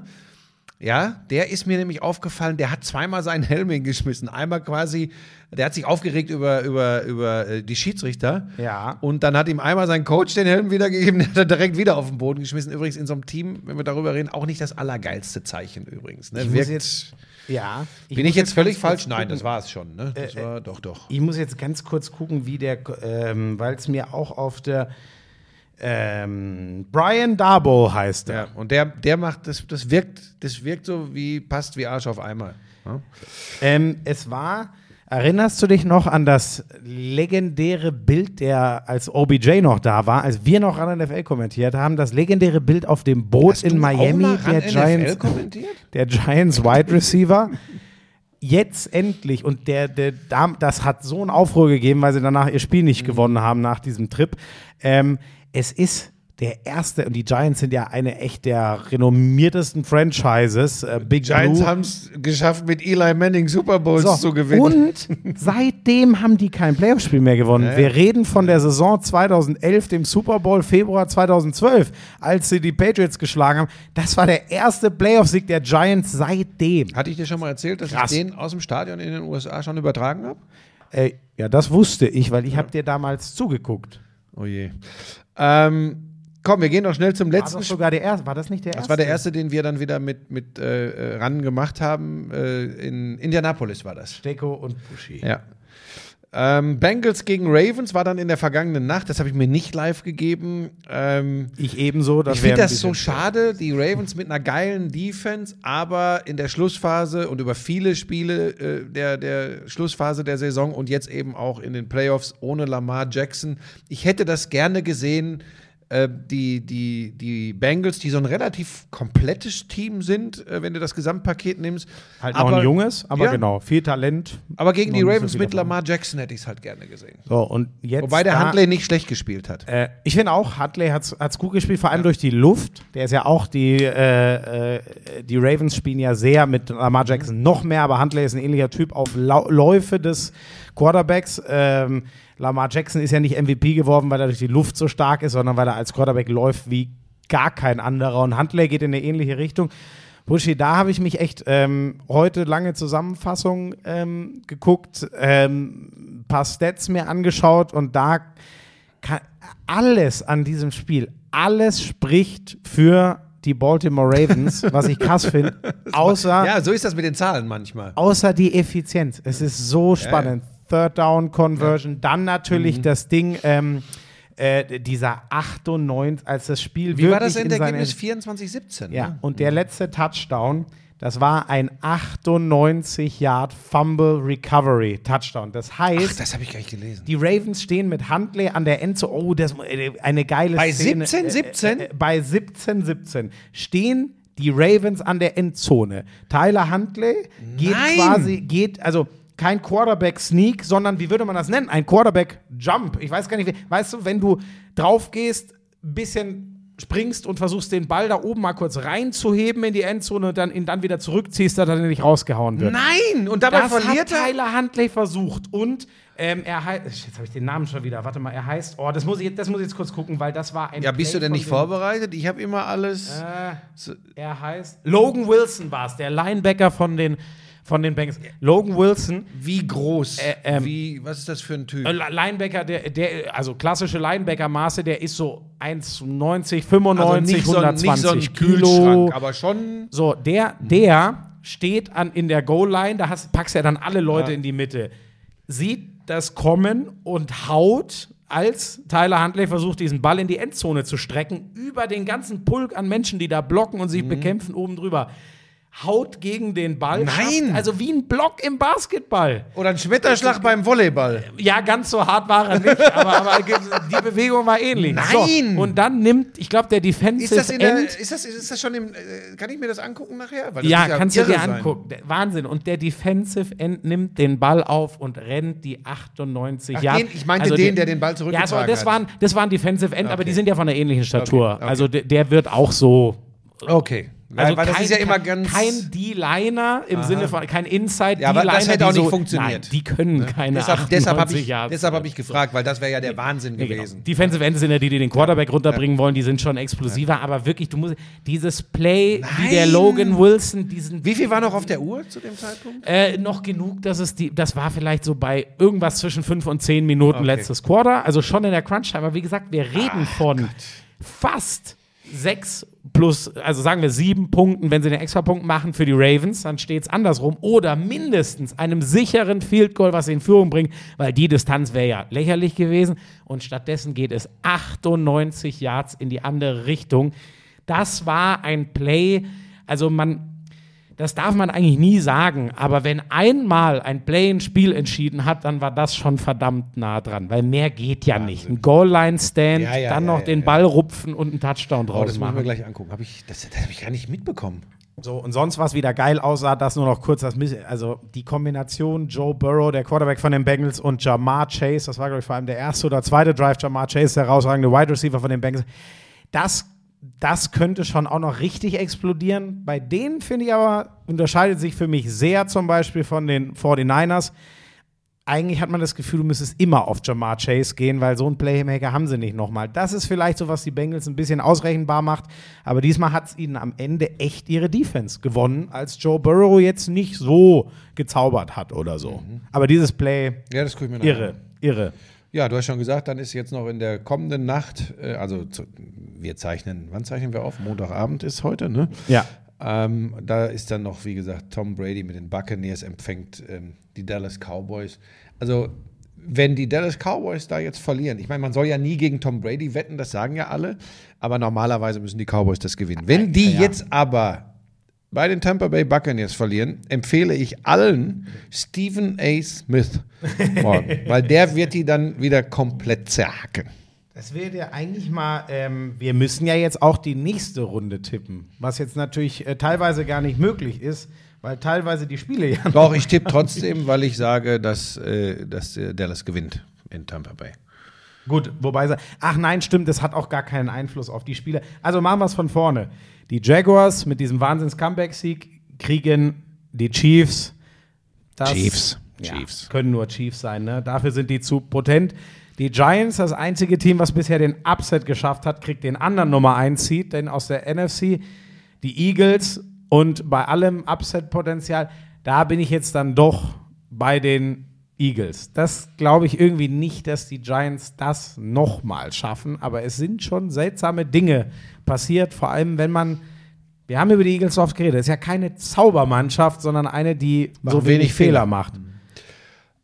Ja, der ist mir nämlich aufgefallen, der hat zweimal seinen Helm hingeschmissen. Einmal quasi, der hat sich aufgeregt über, über, über äh, die Schiedsrichter. Ja. Und dann hat ihm einmal sein Coach den Helm wiedergegeben, der hat er direkt wieder auf den Boden geschmissen. Übrigens in so einem Team, wenn wir darüber reden, auch nicht das allergeilste Zeichen übrigens. Ne? Ich Wirkt- jetzt, ja. bin muss ich jetzt völlig falsch? Nein, das war es schon. Ne? Das war doch, doch. Ich muss jetzt ganz kurz gucken, wie der, ähm, weil es mir auch auf der ähm, Brian Darbo heißt er. Ja, und der, der macht, das, das wirkt, das wirkt so wie, passt wie Arsch auf Eimer. Ja? Ähm, es war, erinnerst du dich noch an das legendäre Bild, der als OBJ noch da war, als wir noch an NFL kommentiert haben, das legendäre Bild auf dem Boot Hast in Miami, der Giants, der Giants Wide Receiver. Jetzt endlich, und der, der, das hat so einen Aufruhr gegeben, weil sie danach ihr Spiel nicht gewonnen haben nach diesem Trip. Ähm, es ist der erste, und die Giants sind ja eine echt der renommiertesten Franchises. Äh, Big Giants haben es geschafft, mit Eli Manning Super Bowls So, zu gewinnen. Und seitdem haben die kein Playoff-Spiel mehr gewonnen. Ja, ja. Wir reden von der Saison 2011, dem Super Bowl Februar 2012, als sie die Patriots geschlagen haben. Das war der erste Playoff-Sieg der Giants seitdem. Hatte ich dir schon mal erzählt, dass Krass. ich den aus dem Stadion in den USA schon übertragen habe? Äh, ja, das wusste ich, weil ich habe dir damals zugeguckt. Oh je. Ähm, komm, wir gehen noch schnell zum War letzten das Spiel. sogar der erste? War das nicht der erste? Das war der erste, den wir dann wieder mit, mit äh, ran gemacht haben. Äh, in Indianapolis war das. Stecko und Buschi. Ja. Ähm, Bengals gegen Ravens war dann in der vergangenen Nacht. Das habe ich mir nicht live gegeben. Ähm, Ich ebenso. Das ich finde das so schade, die Ravens mit einer geilen Defense, aber in der Schlussphase und über viele Spiele äh, der, der Schlussphase der Saison und jetzt eben auch in den Playoffs ohne Lamar Jackson. Ich hätte das gerne gesehen, äh, die, die, die Bengals, die so ein relativ komplettes Team sind, äh, wenn du das Gesamtpaket nimmst. Halt noch aber, ein junges, aber ja, genau, viel Talent. Aber gegen Noch die so Ravens viel mit davon. Lamar Jackson hätte ich es halt gerne gesehen. So, und jetzt Wobei der da- Huntley nicht schlecht gespielt hat. Äh, ich finde auch, Huntley hat es gut gespielt, vor allem durch die Luft. Der ist ja auch, die, äh, äh, die Ravens spielen ja sehr mit Lamar Jackson noch mehr, aber Huntley ist ein ähnlicher Typ auf Lau Läufe des Quarterbacks. Ähm, Lamar Jackson ist ja nicht MVP geworden, weil er durch die Luft so stark ist, sondern weil er als Quarterback läuft wie gar kein anderer. Und Huntley geht in eine ähnliche Richtung. Buschi, da habe ich mich echt ähm, heute lange Zusammenfassung ähm, geguckt, ähm, ein paar Stats mir angeschaut und da kann, alles an diesem Spiel, alles spricht für die Baltimore Ravens, was ich krass finde, außer, Ja, so ist das mit den Zahlen manchmal. außer die Effizienz. Es ist so spannend. Third Down Conversion, dann natürlich Mhm. das Ding, ähm, äh, dieser 98, als das Spiel Wie war das Endergebnis? 24-17. ja, ne? und der letzte Touchdown, das war ein 98 Yard Fumble Recovery Touchdown. Das heißt, Ach, das habe ich gar nicht gelesen. die Ravens stehen mit Huntley an der Endzone. Oh, das äh, eine geile Bei Szene. 17, 17? Äh, äh, bei 17, 17 stehen die Ravens an der Endzone. Tyler Huntley geht Nein! quasi, geht, also kein Quarterback-Sneak, sondern wie würde man das nennen? Ein Quarterback-Jump. Ich weiß gar nicht, weißt du, wenn du drauf gehst, ein bisschen springst und versuchst, den Ball da oben mal kurz reinzuheben in die Endzone und dann ihn dann wieder zurückziehst, dass er dann nicht rausgehauen wird. Nein! Und dabei Das verliert hat er. Tyler Huntley versucht und ähm, er heißt, jetzt habe ich den Namen schon wieder, warte mal, er heißt, oh, das muss ich, das muss ich jetzt kurz gucken, weil das war ein Ja, bist Play du denn nicht dem- vorbereitet? Ich habe immer alles. Äh, So- er heißt, Logan Wilson war es, der Linebacker von den, von den Bengals. Logan Wilson, Wie groß? Äh, ähm, Wie, was ist das für ein Typ? äh, Linebacker, der, der, also klassische Linebacker-Maße, der ist so 1,90, 95, nicht so, ein- 120 nicht so Kilo. Aber schon. So, der, der steht an, in der Goal-Line, da hast, packst ja dann alle Leute Ja. in die Mitte. Sieht das kommen und haut als Tyler Huntley versucht, diesen Ball in die Endzone zu strecken, über den ganzen Pulk an Menschen, die da blocken und Mhm. sich bekämpfen, oben drüber. Haut gegen den Ball. Nein! Schafft, also wie ein Block im Basketball. Oder ein Schmetterschlag beim Volleyball. Ja, ganz so hart war er nicht, aber, aber die Bewegung war ähnlich. Nein! So, und dann nimmt, ich glaube, der Defensive Ist das, in der, End. ist, das, ist das schon im. Äh, kann ich mir das angucken nachher? Ja, muss kannst du dir sein. angucken. Wahnsinn. Und der Defensive End nimmt den Ball auf und rennt die 98 Ach, Jahre. den- ich meinte den, der den Ball zurückgetragen Ja, so, das waren, das waren Defensive End, aber Okay. die sind ja von einer ähnlichen Statur. Okay, okay. Also der, der wird auch so. Okay. Also weil das kein, ist ja immer ganz. Kein D-Liner im Sinne von, kein Inside Ja, aber das hätte die auch nicht so, funktioniert. Nein, die können keine deshalb 98 deshalb habe ich, deshalb hab ich gefragt, weil das wäre ja der Wahnsinn Nee, genau. gewesen. Defensive Ends sind ja die, die den Quarterback runterbringen wollen, die sind schon explosiver, aber wirklich, du musst dieses Play, wie der Nein. Logan Wilson, diesen Wie viel war noch auf der Uhr zu dem Zeitpunkt? Äh, noch genug, dass es die, das war vielleicht so bei irgendwas zwischen fünf und zehn Minuten Okay. letztes Quarter, also schon in der Crunch-Time. Aber wie gesagt, wir reden von fast sechs plus, also sagen wir sieben Punkten, wenn sie den Extrapunkt machen für die Ravens, dann steht es andersrum. Oder mindestens einem sicheren Field Goal, was sie in Führung bringt, weil die Distanz wäre ja lächerlich gewesen. Und stattdessen geht es 98 Yards in die andere Richtung. Das war ein Play, also man, das darf man eigentlich nie sagen, aber wenn einmal ein Play ein Spiel entschieden hat, dann war das schon verdammt nah dran, weil mehr geht ja nicht. Ein Goal-Line-Stand, Ja, ja, dann ja, noch ja, den ja. Ball rupfen und einen Touchdown Oh, draus das müssen wir machen. gleich angucken. Hab ich, das das habe ich gar nicht mitbekommen. So, und sonst, was wieder geil aussah, das nur noch kurz, das, Miss- also die Kombination Joe Burrow, der Quarterback von den Bengals, und Jamar Chase, das war, glaube ich, vor allem der erste oder zweite Drive, Jamar Chase, der herausragende Wide Receiver von den Bengals, das, das könnte schon auch noch richtig explodieren. Bei denen, finde ich aber, unterscheidet sich für mich sehr zum Beispiel von den 49ers. Eigentlich hat man das Gefühl, du müsstest immer auf Jamar Chase gehen, weil so einen Playmaker haben sie nicht nochmal. Das ist vielleicht so, was die Bengals ein bisschen ausrechenbar macht. Aber diesmal hat es ihnen am Ende echt ihre Defense gewonnen, als Joe Burrow jetzt nicht so gezaubert hat oder so. Aber dieses Play, Ja, das irre, irre. Ja, du hast schon gesagt, dann ist jetzt noch in der kommenden Nacht, äh, also zu, wir zeichnen, wann zeichnen wir auf? Montagabend ist heute, ne? Ja. Ähm, da ist dann noch, wie gesagt, Tom Brady mit den Buccaneers empfängt ähm, die Dallas Cowboys. Also, wenn die Dallas Cowboys da jetzt verlieren, ich meine, man soll ja nie gegen Tom Brady wetten, das sagen ja alle, aber normalerweise müssen die Cowboys das gewinnen. Wenn die jetzt aber bei den Tampa Bay Buccaneers verlieren, empfehle ich allen Stephen A. Smith morgen, weil der wird die dann wieder komplett zerhacken. Das wäre ja eigentlich mal, ähm, wir müssen ja jetzt auch die nächste Runde tippen, was jetzt natürlich äh, teilweise gar nicht möglich ist, weil teilweise die Spiele ja Doch, ich tippe trotzdem, weil ich sage, dass, äh, dass äh, Dallas gewinnt in Tampa Bay. Gut, wobei. Ach nein, stimmt, das hat auch gar keinen Einfluss auf die Spiele. Also machen wir es von vorne. Die Jaguars mit diesem Wahnsinns-Comeback-Sieg kriegen die Chiefs. Das, Chiefs. Ja, Chiefs. Können nur Chiefs sein, ne? Dafür sind die zu potent. Die Giants, das einzige Team, was bisher den Upset geschafft hat, kriegt den anderen Nummer 1 Seed, denn aus der NFC. Die Eagles und bei allem Upset-Potenzial, da bin ich jetzt dann doch bei den Eagles. Das glaube ich irgendwie nicht, dass die Giants das nochmal schaffen, aber es sind schon seltsame Dinge passiert, vor allem wenn man, wir haben über die Eagles oft geredet, es ist ja keine Zaubermannschaft, sondern eine, die Machen so wenig wenig Fehler Fehler. macht.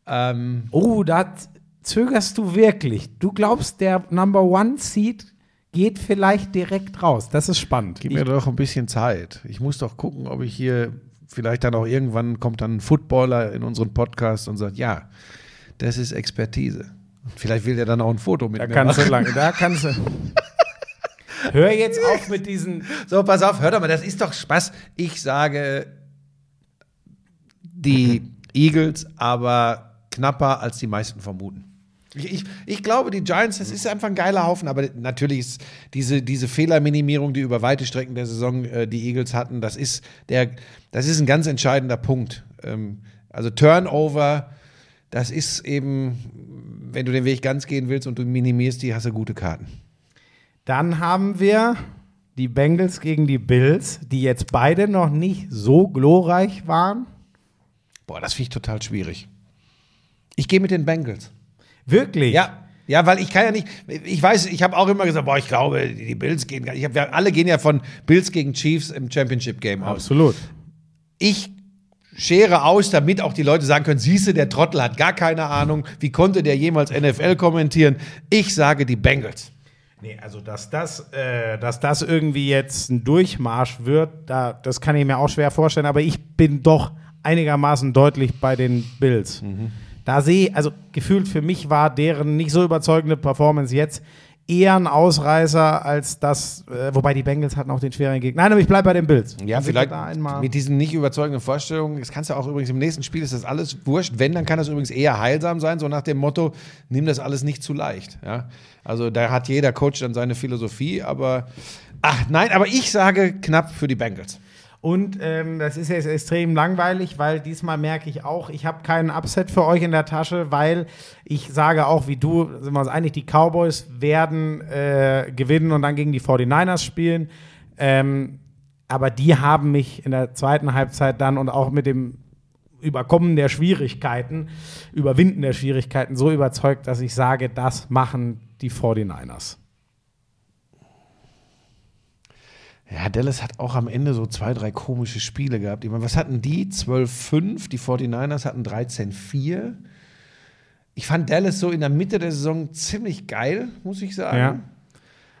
Ähm, Oh, da zögerst du wirklich. Du glaubst, der Number One Seed geht vielleicht direkt raus. Das ist spannend. gib mir doch ein bisschen Zeit. Ich muss doch gucken, ob ich hier vielleicht dann auch irgendwann kommt dann ein Footballer in unseren Podcast und sagt, ja, das ist Expertise. Vielleicht will der dann auch ein Foto mit da mir kannst du machen. lange, da kannst du. Hör jetzt auf mit diesen. So, pass auf, hör doch mal, das ist doch Spaß. Ich sage die Eagles, aber knapper als die meisten vermuten. Ich, ich, glaube, die Giants, das ist einfach ein geiler Haufen, aber natürlich ist diese, diese Fehlerminimierung, die über weite Strecken der Saison äh, die Eagles hatten, das ist, der, das ist ein ganz entscheidender Punkt. Ähm, also Turnover, das ist eben, wenn du den Weg ganz gehen willst und du minimierst die, hast du gute Karten. Dann haben wir die Bengals gegen die Bills, die jetzt beide noch nicht so glorreich waren. Boah, das finde ich total schwierig. Ich gehe mit den Bengals. Wirklich? Ja. Ja, weil ich kann ja nicht, ich weiß, ich habe auch immer gesagt, boah, ich glaube, die Bills gehen, gar- ich hab, wir alle gehen ja von Bills gegen Chiefs im Championship Game aus. Absolut. Ich Schere aus, damit auch die Leute sagen können, siehste, der Trottel hat gar keine Ahnung. Wie konnte der jemals NFL kommentieren? Ich sage die Bengals. Nee, also dass das, äh, dass das irgendwie jetzt ein Durchmarsch wird, da, das kann ich mir auch schwer vorstellen, aber ich bin doch einigermaßen deutlich bei den Bills. Da sehe, also gefühlt für mich war deren nicht so überzeugende Performance jetzt eher ein Ausreißer als das, äh, wobei die Bengals hatten auch den schweren Gegner. Nein, aber ich bleibe bei den Bills. Ja, vielleicht mit diesen nicht überzeugenden Vorstellungen. Das kannst du auch übrigens im nächsten Spiel ist das alles wurscht. Wenn, dann kann das übrigens eher heilsam sein, so nach dem Motto, nimm das alles nicht zu leicht. Ja? Also da hat jeder Coach dann seine Philosophie, aber ach nein, aber ich sage knapp für die Bengals. Und ähm, das ist jetzt extrem langweilig, weil diesmal merke ich auch, ich habe keinen Upset für euch in der Tasche, weil ich sage auch, wie du, sind wir uns einig, die Cowboys werden äh, gewinnen und dann gegen die 49ers spielen. Ähm, aber die haben mich in der zweiten Halbzeit dann und auch mit dem Überkommen der Schwierigkeiten, Überwinden der Schwierigkeiten so überzeugt, dass ich sage, das machen die 49ers. Ja, Dallas hat auch am Ende so zwei, drei komische Spiele gehabt. Ich meine, was hatten die? 12-5. Die 49ers hatten 13-4. Ich fand Dallas so in der Mitte der Saison ziemlich geil, muss ich sagen. Ja.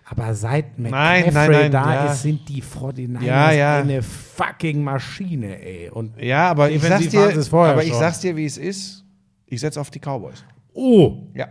Aber seit Nein, McCaffrey nein, nein, da ja. ist, sind die 49ers Ja, ja. eine fucking Maschine, ey. Und Ja, aber ich sag's dir, aber ich schon. sag's dir, wie es ist. Ich setze auf die Cowboys. oh, Ja.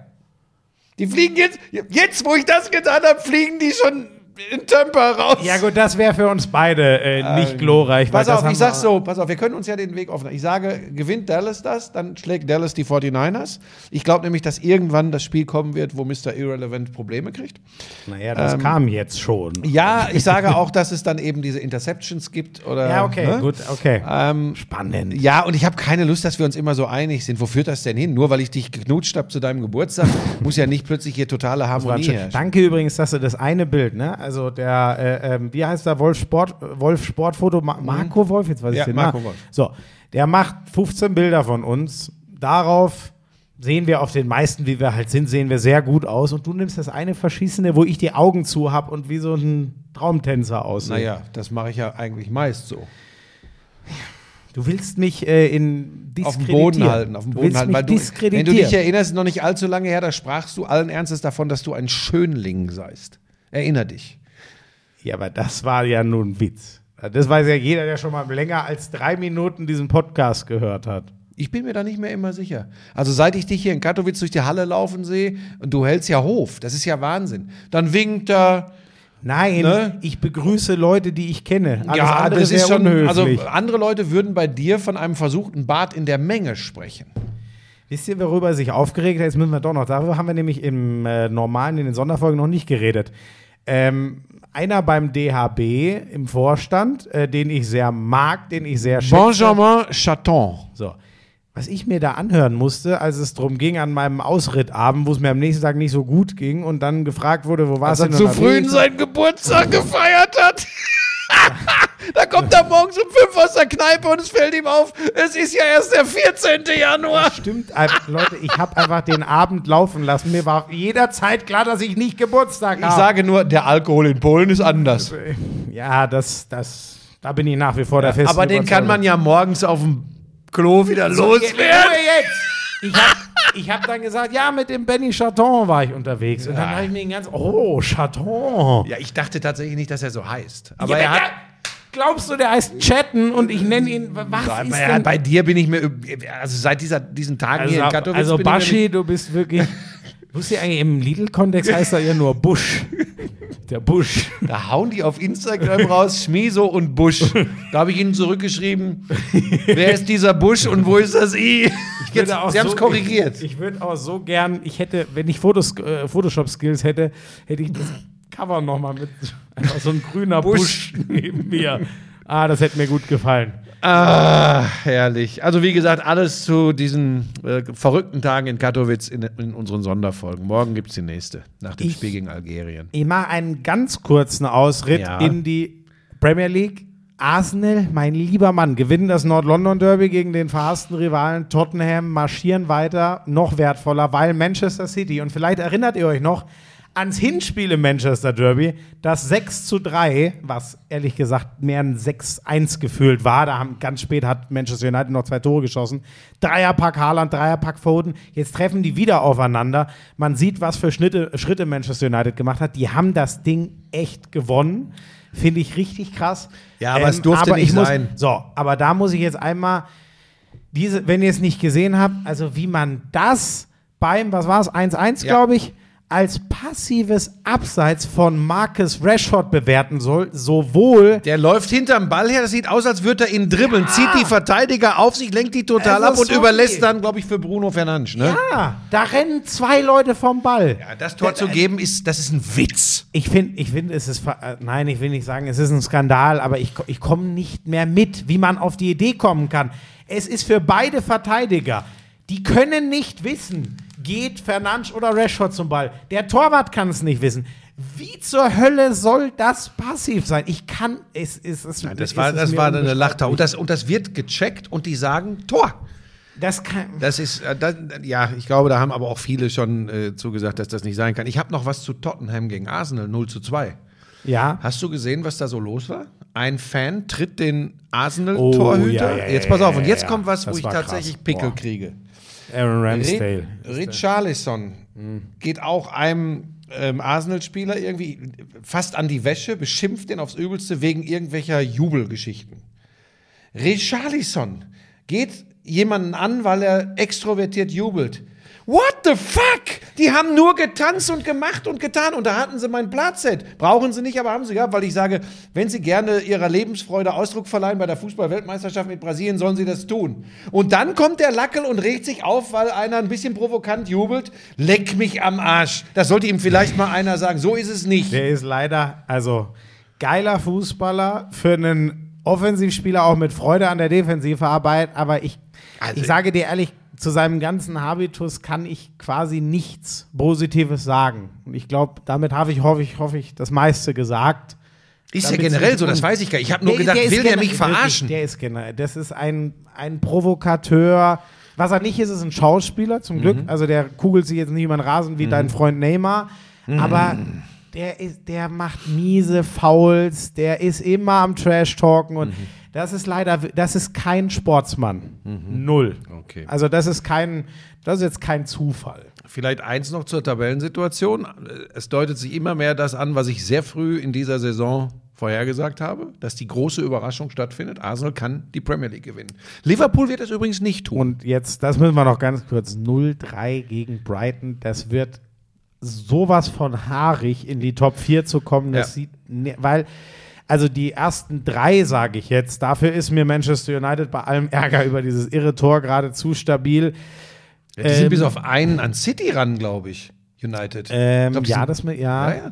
Die fliegen jetzt, jetzt wo ich das getan habe, fliegen die schon in Temper raus. ja gut, das wäre für uns beide äh, nicht glorreich. weil Pass auf, ich sag's so, pass auf, wir können uns ja den Weg offen. Ich sage, gewinnt Dallas das, dann schlägt Dallas die 49ers. Ich glaube nämlich, dass irgendwann das Spiel kommen wird, wo Mr. Irrelevant Probleme kriegt. Naja, das kam jetzt schon. Ja, ich sage auch, dass es dann eben diese Interceptions gibt oder. Ja, okay, ne? gut, okay. Ähm, Spannend. ja, und ich habe keine Lust, dass wir uns immer so einig sind. Wo führt das denn hin? Nur weil ich dich geknutscht habe zu deinem Geburtstag, muss ja nicht plötzlich hier totale Harmonie. Danke übrigens, dass du das eine Bild, ne? Also der, äh, ähm, wie heißt der Wolf Sport, Wolf Sportfoto, Ma Marco Wolf, jetzt weiß ich Ja, den Marco. Wolf. So, der macht 15 Bilder von uns. Darauf sehen wir auf den meisten, wie wir halt sind, sehen wir sehr gut aus. Und du nimmst das eine verschießene, wo ich die Augen zu habe und wie so ein Traumtänzer aussehe. Naja, das mache ich ja eigentlich meist so. Du willst mich äh, in Auf dem. Boden halten, auf dem Boden halten. Weil du, wenn du dich erinnerst, noch nicht allzu lange her, da sprachst du allen Ernstes davon, dass du ein Schönling seist. Erinner dich. Ja, aber das war ja nun ein Witz. Das weiß ja jeder, der schon mal länger als drei Minuten diesen Podcast gehört hat. Ich bin mir da nicht mehr immer sicher. Also seit ich dich hier in Katowice durch die Halle laufen sehe und du hältst ja Hof, das ist ja Wahnsinn. Dann winkt er. Nein, Ne? ich begrüße Leute, die ich kenne. Alles ja, das ist schon. unhöflich. Also andere Leute würden bei dir von einem versuchten Bad in der Menge sprechen. Wisst ihr, worüber er sich aufgeregt hat? Jetzt müssen wir doch noch. Darüber haben wir nämlich im äh, normalen, in den Sonderfolgen noch nicht geredet. Ähm, einer beim DHB im Vorstand, äh, den ich sehr mag, den ich sehr schätze. Benjamin Chaton. So. Was ich mir da anhören musste, als es darum ging an meinem Ausrittabend, wo es mir am nächsten Tag nicht so gut ging und dann gefragt wurde, wo warst Als du er denn zu früh seinen Geburtstag gefeiert hat. da kommt er morgens um fünf aus der Kneipe und es fällt ihm auf, es ist ja erst der 14. Januar. Stimmt, äh, Leute, ich habe einfach den Abend laufen lassen. Mir war jederzeit klar, dass ich nicht Geburtstag Ich habe. sage nur, der Alkohol in Polen ist anders. Ja, das, das, da bin ich nach wie vor der festen Aber den kann man ja morgens auf dem Klo wieder loswerden. Ruhe jetzt! Ich habe ich hab dann gesagt, ja, mit dem Benny Chaton war ich unterwegs. Und dann habe ich mir den ganz, oh, Chaton. Ja, ich dachte tatsächlich nicht, dass er so heißt. Aber Ja, er hat. Ja, glaubst du, der heißt Chatten und ich nenne ihn, was Aber ist denn? bei dir bin ich mir, also seit dieser, diesen Tagen hier in also, Katowice. also ich mir Baschi, du bist wirklich, wusst ihr eigentlich, im Lidl-Kontext heißt er ja nur Busch. Der Busch. Da hauen die auf Instagram raus, Schmiso und Busch. Da habe ich ihnen zurückgeschrieben, wer ist dieser Busch und wo ist das I? Jetzt, würde auch sie haben es so- korrigiert. Ich, ich würde auch so gern, ich hätte, wenn ich Fotos, äh, Photoshop-Skills hätte, hätte ich das Cover nochmal mit einfach so ein grüner Busch. neben mir. Ah, das hätte mir gut gefallen. Ah, herrlich. Also wie gesagt, alles zu diesen äh, verrückten Tagen in Katowice in, in unseren Sonderfolgen. Morgen gibt es die nächste, nach dem Ich- Spiel gegen Algerien. Ich mache einen ganz kurzen Ausritt Ja. in die Premier League. Arsenal, mein lieber Mann, gewinnen das Nord-London-Derby gegen den verhassten Rivalen Tottenham, marschieren weiter, noch wertvoller, weil Manchester City, und vielleicht erinnert ihr euch noch, ans Hinspiel im Manchester Derby, das 6 zu 3, was ehrlich gesagt mehr ein 6-1 gefühlt war. Da haben ganz spät hat Manchester United noch zwei Tore geschossen. Dreierpack Haaland, Dreierpack Foden. Jetzt treffen die wieder aufeinander. Man sieht, was für Schnitte, Schritte Manchester United gemacht hat. Die haben das Ding echt gewonnen. Finde ich richtig krass. Ja, aber es durfte aber nicht ich muss, sein. So, aber da muss ich jetzt einmal, diese, wenn ihr es nicht gesehen habt, also wie man das beim, was war es, 1-1, Ja. glaube ich, als passives Abseits von Marcus Rashford bewerten soll, sowohl Der läuft hinterm Ball her, das sieht aus, als würde er ihn dribbeln, zieht die Verteidiger auf sich, lenkt die total ab und sorry. überlässt dann, glaube ich, für Bruno Fernandes. Ne? ja, da rennen zwei Leute vom Ball. Ja, das Tor zu geben, ist, das ist ein Witz. Ich finde, ich finde, es ist, äh, nein, ich will nicht sagen, es ist ein Skandal, aber ich, ich komme nicht mehr mit, wie man auf die Idee kommen kann. Es ist für beide Verteidiger, die können nicht wissen, geht Fernandes oder Rashford zum Ball. Der Torwart kann es nicht wissen. Wie zur Hölle soll das passiv sein? Ich kann, es ist, es, Nein, das es war, das war eine. Lachter. Und das, und das wird gecheckt und die sagen Tor. Das kann, Das ist, äh, das, ja, ich glaube, da haben aber auch viele schon äh, zugesagt, dass das nicht sein kann. Ich habe noch was zu Tottenham gegen Arsenal 0 zu 2. ja. Hast du gesehen, was da so los war? Ein Fan tritt den Oh, Arsenal-Torhüter. ja, ja, ja, jetzt pass auf, und jetzt kommt was, wo ich tatsächlich krass. Pickel Boah. kriege. Aaron Ramsdale. Richarlison geht auch einem ähm, Arsenal-Spieler irgendwie fast an die Wäsche, beschimpft den aufs Übelste wegen irgendwelcher Jubelgeschichten. Richarlison geht jemanden an, weil er extrovertiert jubelt. What the fuck? Die haben nur getanzt und gemacht und getan und da hatten sie mein Platzset. Brauchen sie nicht, aber haben sie gehabt, weil ich sage, wenn sie gerne ihrer Lebensfreude Ausdruck verleihen bei der Fußball-Weltmeisterschaft mit Brasilien, sollen sie das tun. Und dann kommt der Lackel und regt sich auf, weil einer ein bisschen provokant jubelt. Leck mich am Arsch. Das sollte ihm vielleicht mal einer sagen. So ist es nicht. Der ist leider, also geiler Fußballer für einen Offensivspieler auch mit Freude an der Defensivarbeit, aber ich, Also- ich sage dir ehrlich, zu seinem ganzen Habitus kann ich quasi nichts Positives sagen. Und ich glaube, damit habe ich, hoffe ich, hoffe ich, das meiste gesagt. Ist ja generell so, das weiß ich gar nicht. Ich habe nur Der- gedacht, ist will der mich verarschen? Der ist generell, das ist ein, ein Provokateur. Was er nicht ist, ist ein Schauspieler, zum Mhm. Glück. Also der kugelt sich jetzt nicht über den Rasen wie dein Freund Neymar. Mhm. Aber der, ist, der macht miese Fouls, der ist immer am Trash-Talken und Mhm. Das ist leider, das ist kein Sportsmann. Null. Okay. Also das ist kein, das ist jetzt kein Zufall. Vielleicht eins noch zur Tabellensituation. Es deutet sich immer mehr das an, was ich sehr früh in dieser Saison vorhergesagt habe, dass die große Überraschung stattfindet. Arsenal kann die Premier League gewinnen. Liverpool wird es übrigens nicht tun. Und jetzt, das müssen wir noch ganz kurz, 0-3 gegen Brighton, das wird sowas von haarig in die Top 4 zu kommen, das Ja. sieht, ne, weil, also die ersten drei, sage ich jetzt, dafür ist mir Manchester United bei allem Ärger über dieses irre Tor gerade zu stabil. Ja, die sind ähm, bis auf einen an City ran, glaube ich. United. Ähm, Ich glaub, ja, sind- das mit, ja. Ja, ja.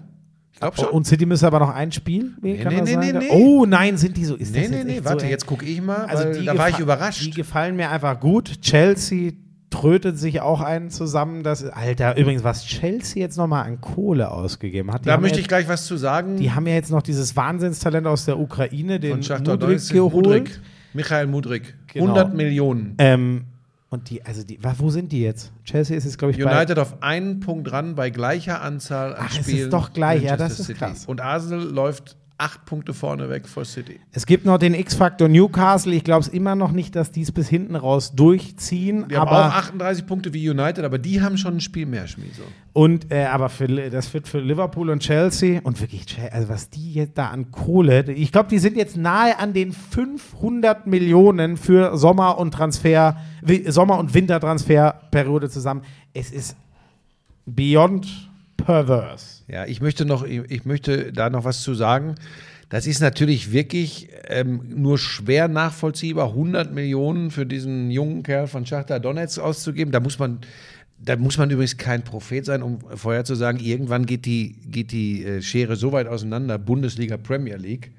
Ich glaube schon. Und City müsste aber noch ein Spiel Nee, nee, nee, nee. Oh nein, sind die so? Ist nee, nee, jetzt nee, warte, so jetzt gucke ich mal, Also da war ich überrascht. Die gefallen mir einfach gut. Chelsea trötet sich auch einen zusammen. Das, Alter, übrigens, was Chelsea jetzt nochmal an Kohle ausgegeben hat. Da möchte ja ich gleich was zu sagen. Die haben ja jetzt noch dieses Wahnsinnstalent aus der Ukraine, den Mudrik geholt. Mudrik. Michael Mudrik. Genau. 100 Millionen. Ähm, und die, also die, wo sind die jetzt? Chelsea ist jetzt, glaube ich. United auf einen Punkt ran bei gleicher Anzahl an Ach, es ist Spielen. doch gleich, ja, Manchester das ist City. krass. Und Arsenal läuft acht Punkte vorne weg vor City. Es gibt noch den X-Faktor Newcastle. Ich glaube es immer noch nicht, dass die es bis hinten raus durchziehen. Die haben aber auch 38 Punkte wie United, aber die haben schon ein Spiel mehr, Schmieso. Und äh, aber für, das wird für Liverpool und Chelsea und wirklich, also was die jetzt da an Kohle, ich glaube, die sind jetzt nahe an den 500 Millionen für Sommer- und Transfer, Sommer- und Wintertransferperiode zusammen. Es ist beyond perverse. Ja, ich möchte noch, ich ich möchte da noch was zu sagen. Das ist natürlich wirklich ähm, nur schwer nachvollziehbar, 100 Millionen für diesen jungen Kerl von Schachtar Donetsk auszugeben. Da muss man, da muss man übrigens kein Prophet sein, um vorher zu sagen, irgendwann geht die, geht die äh, Schere so weit auseinander, Bundesliga, Premier League,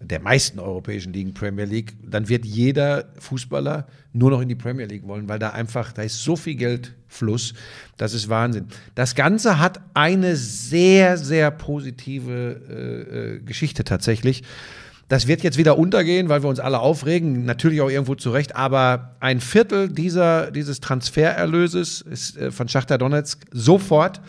der meisten europäischen Ligen Premier League, dann wird jeder Fußballer nur noch in die Premier League wollen, weil da einfach, da ist so viel Geldfluss, das ist Wahnsinn. Das Ganze hat eine sehr, sehr positive äh, äh, Geschichte tatsächlich. Das wird jetzt wieder untergehen, weil wir uns alle aufregen, natürlich auch irgendwo zurecht, aber ein Viertel dieser, dieses Transfererlöses ist äh, von Schachtar Donetsk sofort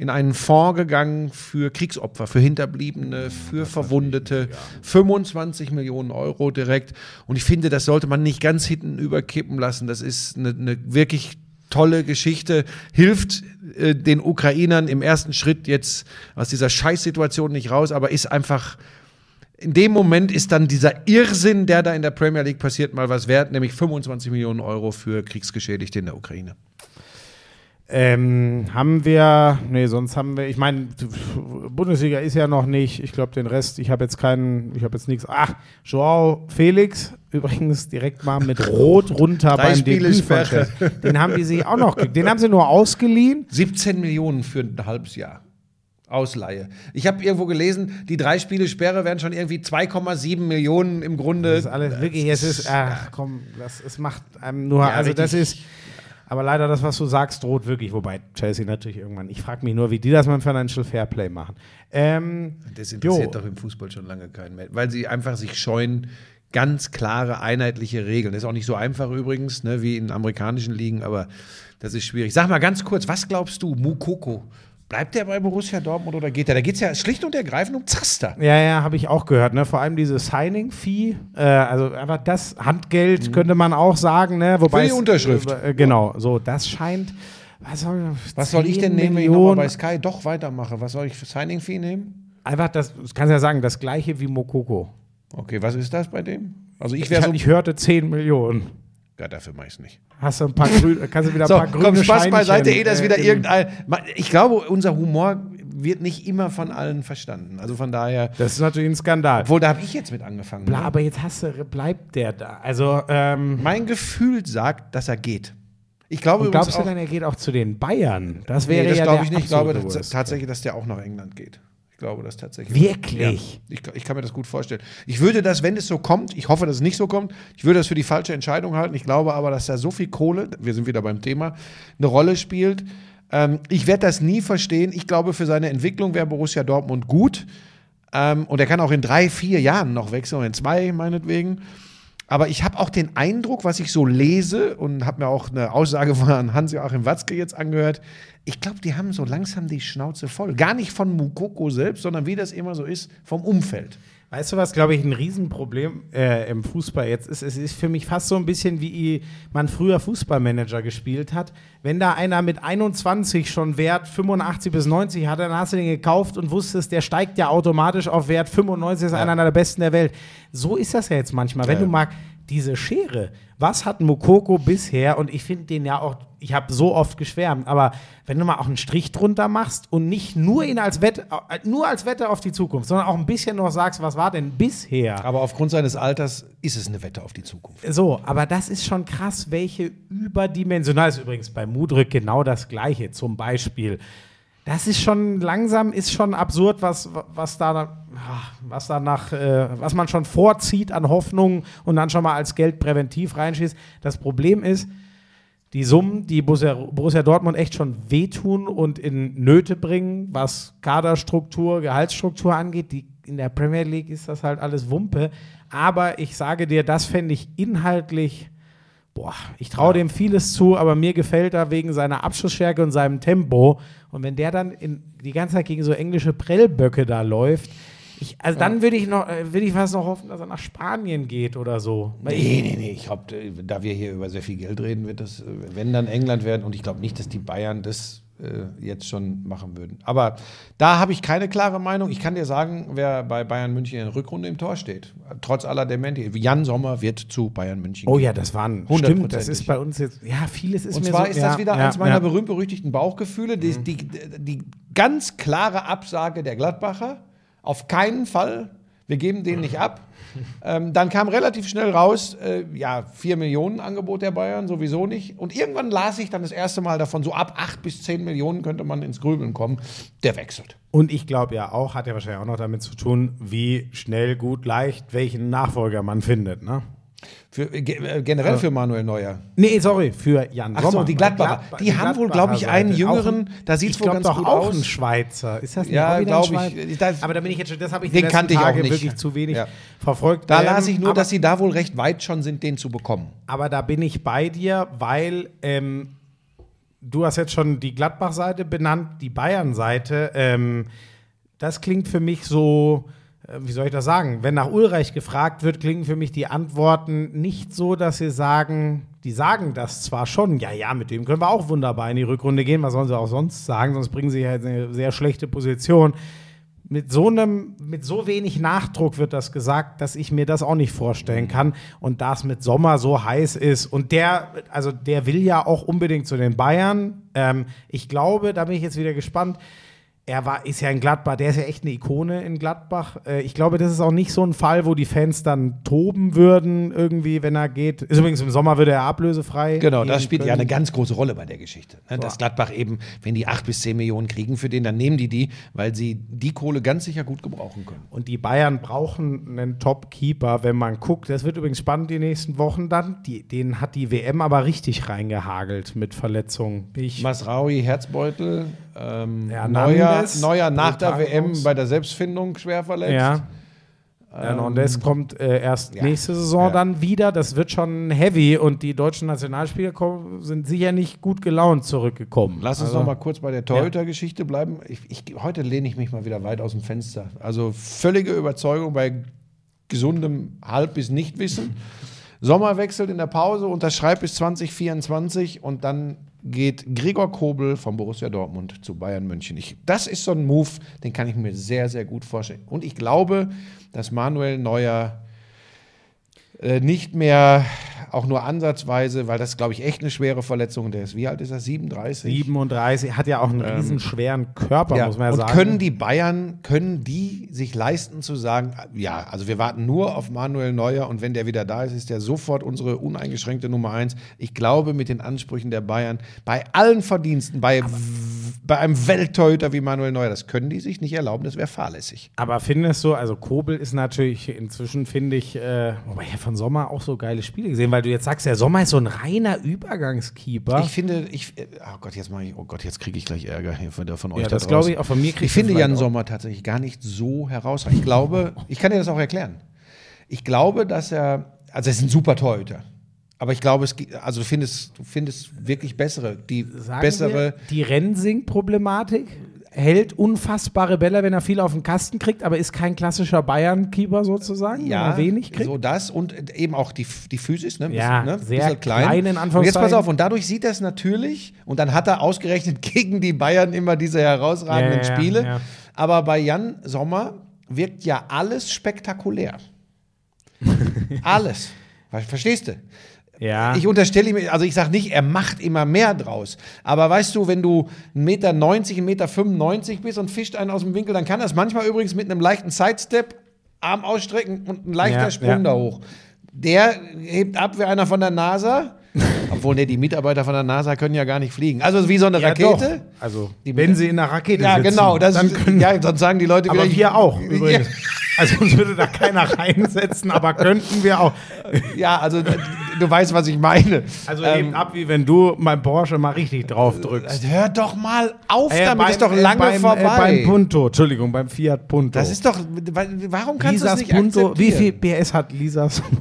in einen Fonds gegangen für Kriegsopfer, für Hinterbliebene, für Verwundete. 25 Millionen Euro direkt. Und ich finde, das sollte man nicht ganz hinten überkippen lassen. Das ist eine, eine wirklich tolle Geschichte, hilft äh, den Ukrainern im ersten Schritt jetzt aus dieser Scheißsituation nicht raus, aber ist einfach in dem Moment ist dann dieser Irrsinn, der da in der Premier League passiert, mal was wert, nämlich 25 Millionen Euro für Kriegsgeschädigte in der Ukraine. Ähm, haben wir, nee, sonst haben wir, ich meine, Bundesliga ist ja noch nicht, ich glaube den Rest, ich habe jetzt keinen, ich habe jetzt nichts. Ach, Joao Felix, übrigens direkt mal mit Rot runter Drei beim Debüt. Den haben die sich auch noch, den haben sie nur ausgeliehen. 17 Millionen für ein halbes Jahr. Ausleihe. Ich habe irgendwo gelesen, die drei Spiele Sperre wären schon irgendwie 2,7 Millionen im Grunde. Das ist alles wirklich, es ist, ach komm, das, es macht einem nur, Ja, also das richtig. ist, aber leider das, was du sagst, droht wirklich, wobei Chelsea natürlich irgendwann, ich frage mich nur, wie die das mit dem Financial Fairplay machen. Ähm, Das interessiert jo. doch im Fußball schon lange keinen mehr, weil sie einfach sich scheuen, ganz klare, einheitliche Regeln. Das ist auch nicht so einfach übrigens, ne, wie in amerikanischen Ligen, aber das ist schwierig. Sag mal ganz kurz, was glaubst du, Mukoko? Bleibt der bei Borussia Dortmund oder geht der? Da geht es ja schlicht und ergreifend um Zaster. Ja, ja, habe ich auch gehört. Ne? Vor allem diese Signing-Fee, äh, also einfach das Handgeld könnte man auch sagen. Ne? Wobei Mhm. Für die Unterschrift. Äh, genau, so das scheint. Was soll, Was soll ich 10 denn nehmen, wenn ich nochmal Millionen? bei Sky doch weitermache? Was soll ich für Signing-Fee nehmen? Einfach das, das kannst du ja sagen, das gleiche wie Mokoko. Okay, was ist das bei dem? Also ich Ich, wäre so. ich hörte 10 Millionen. Ja, dafür mache ich es nicht. Hast du ein paar grüne, kannst du wieder ein So, paar grüne komm, Spaß Scheinchen, beiseite, eh, dass äh, wieder in- irgendein. Ich glaube, unser Humor wird nicht immer von allen verstanden. Also von daher. Das ist natürlich ein Skandal. Obwohl, da habe ich jetzt mit angefangen. Bla, ne? aber jetzt hast du, bleibt der da. Also, ähm, Mein Gefühl sagt, dass er geht. Ich glaube und glaubst du dann, er geht auch zu den Bayern? Das nee, wäre das ja glaube ich nicht. Ich glaube dass, tatsächlich, dass der auch nach England geht. Ich glaube das tatsächlich. Wirklich? Ja, ich, ich kann mir das gut vorstellen. Ich würde das, wenn es so kommt, ich hoffe, dass es nicht so kommt, ich würde das für die falsche Entscheidung halten. Ich glaube aber, dass da so viel Kohle, wir sind wieder beim Thema, eine Rolle spielt. Ähm, ich werde das nie verstehen. Ich glaube, für seine Entwicklung wäre Borussia Dortmund gut. Ähm, und er kann auch in drei, vier Jahren noch wechseln, in zwei meinetwegen. Aber ich habe auch den Eindruck, was ich so lese und habe mir auch eine Aussage von Hans-Joachim Watzke jetzt angehört. Ich glaube, die haben so langsam die Schnauze voll. Gar nicht von Mukoko selbst, sondern wie das immer so ist, vom Umfeld. Weißt du, was, glaube ich, ein Riesenproblem äh, im Fußball jetzt ist? Es ist für mich fast so ein bisschen, wie man früher Fußballmanager gespielt hat. Wenn da einer mit 21 schon Wert 85 bis 90 hatte, dann hast du den gekauft und wusstest, der steigt ja automatisch auf Wert 95, ist einer der besten der Welt. So ist das ja jetzt manchmal. Wenn Ja. du mal diese Schere, was hat Mokoko bisher, und ich finde den ja auch, ich habe so oft geschwärmt, aber wenn du mal auch einen Strich drunter machst und nicht nur ihn als Wette, äh, nur als Wette auf die Zukunft, sondern auch ein bisschen noch sagst, was war denn bisher? Aber aufgrund seines Alters ist es eine Wette auf die Zukunft. So, aber das ist schon krass, welche überdimensional ist übrigens bei Mudryk genau das gleiche, zum Beispiel. Das ist schon langsam, ist schon absurd, was, was da, was da nach, äh, was man schon vorzieht an Hoffnungen und dann schon mal als Geld präventiv reinschießt. Das Problem ist, die Summen, die Borussia, Borussia Dortmund echt schon wehtun und in Nöte bringen, was Kaderstruktur, Gehaltsstruktur angeht, die, in der Premier League ist das halt alles Wumpe. Aber ich sage dir, das fände ich inhaltlich, boah, ich traue dem vieles zu, aber mir gefällt er wegen seiner Abschussstärke und seinem Tempo. Und wenn der dann in, die ganze Zeit gegen so englische Prellböcke da läuft, ich, also dann würde ich noch, äh, würde ich fast noch hoffen, dass er nach Spanien geht oder so. Weil Nee, nee, nee. Ich glaube, da wir hier über sehr viel Geld reden, wird das, äh, wenn dann England werden. Und ich glaube nicht, dass die Bayern das äh, jetzt schon machen würden. Aber da habe ich keine klare Meinung. Ich kann dir sagen, wer bei Bayern München in der Rückrunde im Tor steht. Trotz aller Dementi. Jan Sommer wird zu Bayern München Oh gehen. ja, das waren, stimmt, das ist bei uns jetzt, ja, vieles ist Und zwar so, ist ja, das wieder ja, eins meiner ja. Mhm. berühmt-berüchtigten Bauchgefühle. Die, die, die ganz klare Absage der Gladbacher. Auf keinen Fall. Wir geben den nicht ab. Ähm, dann kam relativ schnell raus, äh, ja, 4 Millionen Angebot der Bayern, sowieso nicht. Und irgendwann las ich dann das erste Mal davon, so ab 8 bis 10 Millionen könnte man ins Grübeln kommen. Der wechselt. Und ich glaube ja auch, hat ja wahrscheinlich auch noch damit zu tun, wie schnell, gut, leicht, welchen Nachfolger man findet, ne? Für, äh, ge- äh, generell für Manuel Neuer. Nee, sorry, für Jan Ach so, Sommer. die Gladbacher. Gladba- Die haben wohl, glaub ich, einen jüngeren, ein- da sieht's ich wohl ganz doch gut auch aus. ein Schweizer. Ist das nicht Ja, auch wieder glaub ein ich. Das- aber da bin ich jetzt schon, das habe ich Den die letzten kannte ich auch nicht. wirklich zu wenig Ja. verfolgt. Da Ähm, las ich nur, aber, dass sie da wohl recht weit schon sind, den zu bekommen. aber da bin ich bei dir, weil ähm, du hast jetzt schon die Gladbach-Seite benannt, die Bayern-Seite. Ähm, das klingt für mich so, äh, wie soll ich das sagen? Wenn nach Ulreich gefragt wird, klingen für mich die Antworten nicht so, dass sie sagen, die sagen das zwar schon, ja, ja, mit dem können wir auch wunderbar in die Rückrunde gehen, was sollen sie auch sonst sagen, sonst bringen sie ja in eine sehr schlechte Position. Mit so einem, mit so wenig Nachdruck wird das gesagt, dass ich mir das auch nicht vorstellen kann. Und da es mit Sommer so heiß ist und der, also der will ja auch unbedingt zu den Bayern. Ähm, ich glaube, da bin ich jetzt wieder gespannt er war, ist ja in Gladbach, der ist ja echt eine Ikone in Gladbach. Äh, ich glaube, das ist auch nicht so ein Fall, wo die Fans dann toben würden, irgendwie, wenn er geht. Ist übrigens im Sommer würde er ablösefrei. Genau, das spielt ja können. eine ganz große Rolle bei der Geschichte. Ne? Dass Gladbach eben, wenn die acht bis zehn Millionen kriegen für den, dann nehmen die die, weil sie die Kohle ganz sicher gut gebrauchen können. Und die Bayern brauchen einen Top-Keeper, wenn man guckt. Das wird übrigens spannend die nächsten Wochen dann. Die, den hat die WM aber richtig reingehagelt mit Verletzungen. Ich, Masraui, Herzbeutel, ähm, Hernandez, Neuer, Neuer nach der. WM bei der Selbstfindung schwer verletzt. ja. Hernandez kommt äh, erst ja. nächste Saison Ja. dann wieder. Das wird schon heavy und die deutschen Nationalspieler kommen, sind sicher nicht gut gelaunt zurückgekommen. Lass uns Also- noch mal kurz bei der Torhüter-Geschichte bleiben. Ich, ich, heute lehne ich mich mal wieder weit aus dem Fenster. Also völlige Überzeugung bei gesundem Halb- bis Nichtwissen. Sommer wechselt in der Pause, unterschreibt bis 2024 und dann geht Gregor Kobel von Borussia Dortmund zu Bayern München. Ich, das ist so ein Move, den kann ich mir sehr, sehr gut vorstellen. Und ich glaube, dass Manuel Neuer äh, nicht mehr auch nur ansatzweise, weil das, glaube ich, echt eine schwere Verletzung. Der ist, wie alt ist er? 37? 37, hat ja auch einen riesen schweren Körper, Ähm, Ja, muss man ja und sagen. können die Bayern, können die sich leisten zu sagen, ja, also wir warten nur auf Manuel Neuer und wenn der wieder da ist, ist der sofort unsere uneingeschränkte Nummer eins. Ich glaube, mit den Ansprüchen der Bayern, bei allen Verdiensten, bei, bei einem Welttorhüter wie Manuel Neuer, das können die sich nicht erlauben, das wäre fahrlässig. Aber findest du, also Kobel ist natürlich inzwischen, finde ich, äh, wobei ja von Sommer auch so geile Spiele gesehen, weil du jetzt sagst, der Sommer ist so ein reiner Übergangskeeper. Ich finde, ich, äh, oh Gott, jetzt mache ich, oh Gott, jetzt kriege ich gleich Ärger hier von, von euch Ja, da das glaube ich auch von mir Ich finde Jan auch. Sommer tatsächlich gar nicht so herausragend. Ich glaube, ich kann dir das auch erklären. Ich glaube, dass er, also er ist ein super Torhüter. Aber ich glaube, es gibt, also du findest, du findest wirklich bessere, die Sagen bessere. wir, die Rensing-Problematik hält unfassbare Bälle, wenn er viel auf den Kasten kriegt, aber ist kein klassischer Bayern-Keeper sozusagen, wenn er wenig kriegt. so das und eben auch die, die Physis, ne? Ja, ne? sehr Bisschen klein, in Und jetzt pass auf, und dadurch sieht er es natürlich, und dann hat er ausgerechnet gegen die Bayern immer diese herausragenden Ja, ja, Spiele. ja. Aber bei Jan Sommer wirkt ja alles spektakulär. alles. Ver- Verstehst du? Ja. Ich unterstelle ihm, also ich sage nicht, er macht immer mehr draus. Aber weißt du, wenn du 1,90 Meter, 1,95 Meter bist und fischt einen aus dem Winkel, dann kann das manchmal übrigens mit einem leichten Sidestep, Arm ausstrecken und ein leichter Ja, Sprung ja. da hoch. Der hebt ab wie einer von der NASA. Obwohl, ne, die Mitarbeiter von der NASA können ja gar nicht fliegen. Also wie so eine ja, Rakete. Doch. Also, Die wenn sie in der Rakete Ja, sitzen, genau. Das, dann können, ja, sonst sagen die Leute aber wieder. wir auch übrigens. Also uns würde da keiner reinsetzen, aber könnten wir auch. ja, also du weißt, was ich meine. Also Ähm, eben ab, wie wenn du mein Porsche mal richtig drauf drückst. Hör doch mal auf Äh, damit, beim- ist doch äh, lange beim, vorbei. Äh, beim Punto, Entschuldigung, beim Fiat Punto. Das ist doch, warum kannst du Lisas nicht Punto. Wie viel akzeptieren? PS hat Lisas?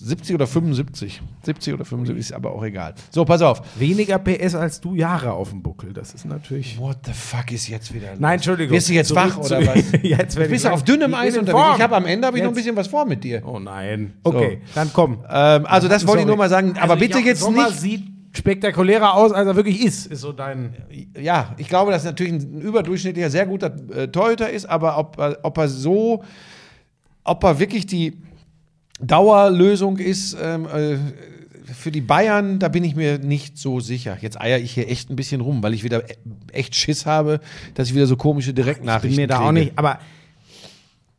75 oder 75. 70 oder 75 ist aber auch egal. So, pass auf. Weniger PS als du Jahre auf dem Buckel. Das ist natürlich. What the fuck ist jetzt wieder los? Nein, Entschuldigung. Wirst du jetzt wach oder was? Jetzt Du werd bist ja auf dünnem Eis unterwegs. Ich habe am Ende habe ich noch ein bisschen was vor mit dir. Oh nein. Okay, dann komm. Ähm, also das wollte ich nur mal sagen. Aber Also, bitte Jochen jetzt Sommer nicht. sieht spektakulärer aus, als er wirklich ist, ist so dein. Ja, ich glaube, dass er natürlich ein überdurchschnittlicher, sehr guter äh, Torhüter ist, aber ob, er- ob er so, ob er wirklich die Dauerlösung ist ähm, äh, für die Bayern, da bin ich mir nicht so sicher. Jetzt eier ich hier echt ein bisschen rum, weil ich wieder e- echt Schiss habe, dass ich wieder so komische Ich bin Direktnachrichten mir da kriege. auch nicht, aber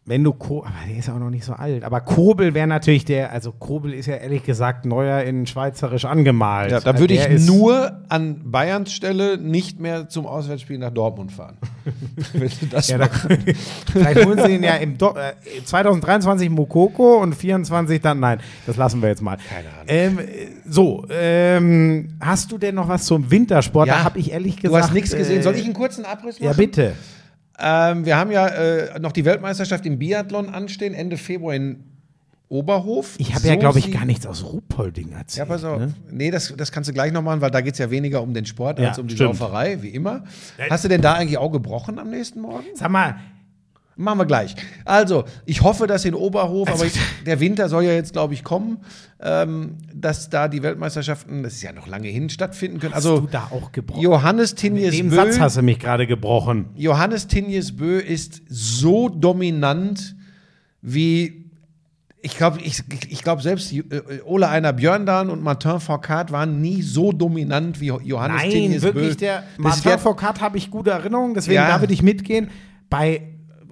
wenn du Ko aber der ist ja auch noch nicht so alt, aber Kobel wäre natürlich der, also Kobel ist ja ehrlich gesagt neuer in schweizerisch angemalt. Ja, da Also würde ich der ist- nur an Bayerns Stelle nicht mehr zum Auswärtsspiel nach Dortmund fahren. Wenn du das Ja, da, vielleicht holen sie ihn ja im Do äh, 2023 Mokoko und 24 dann. Nein, das lassen wir jetzt mal. Keine Ahnung. Ähm, äh, so, ähm, hast du denn noch was zum Wintersport? Da habe ich ehrlich gesagt. Du hast nichts gesehen. äh, Soll ich einen kurzen Abriss machen? Ja, bitte. Ähm, wir haben ja äh, noch die Weltmeisterschaft im Biathlon anstehen, Ende Februar in Oberhof. Ich habe ja, glaube ich, gar nichts aus Ruhpolding erzählt. Ja, pass auf. Ne? Nee, das, das kannst du gleich noch machen, weil da geht es ja weniger um den Sport Ja, als um die stimmt. Sauferei, wie immer. Hast du denn da eigentlich auch gebrochen am nächsten Morgen? Sag mal, Machen wir gleich. Also, ich hoffe, dass in Oberhof, Also- aber ich, der Winter soll ja jetzt, glaube ich, kommen, ähm, dass da die Weltmeisterschaften, das ist ja noch lange hin, stattfinden können. hast Also, du da auch gebrochen? Johannes Tinjes dem Bö, Satz hast du mich gerade gebrochen. Johannes Tinjes Bö ist so dominant wie. Ich glaube, ich, ich glaub selbst äh, Ole Einer Björndahn und Martin Fourcade waren nie so dominant wie Johannes Nein, Tinjes wirklich, Bö. der Martin Foucault habe ich gute Erinnerungen, deswegen Ja. da würde ich mitgehen. Bei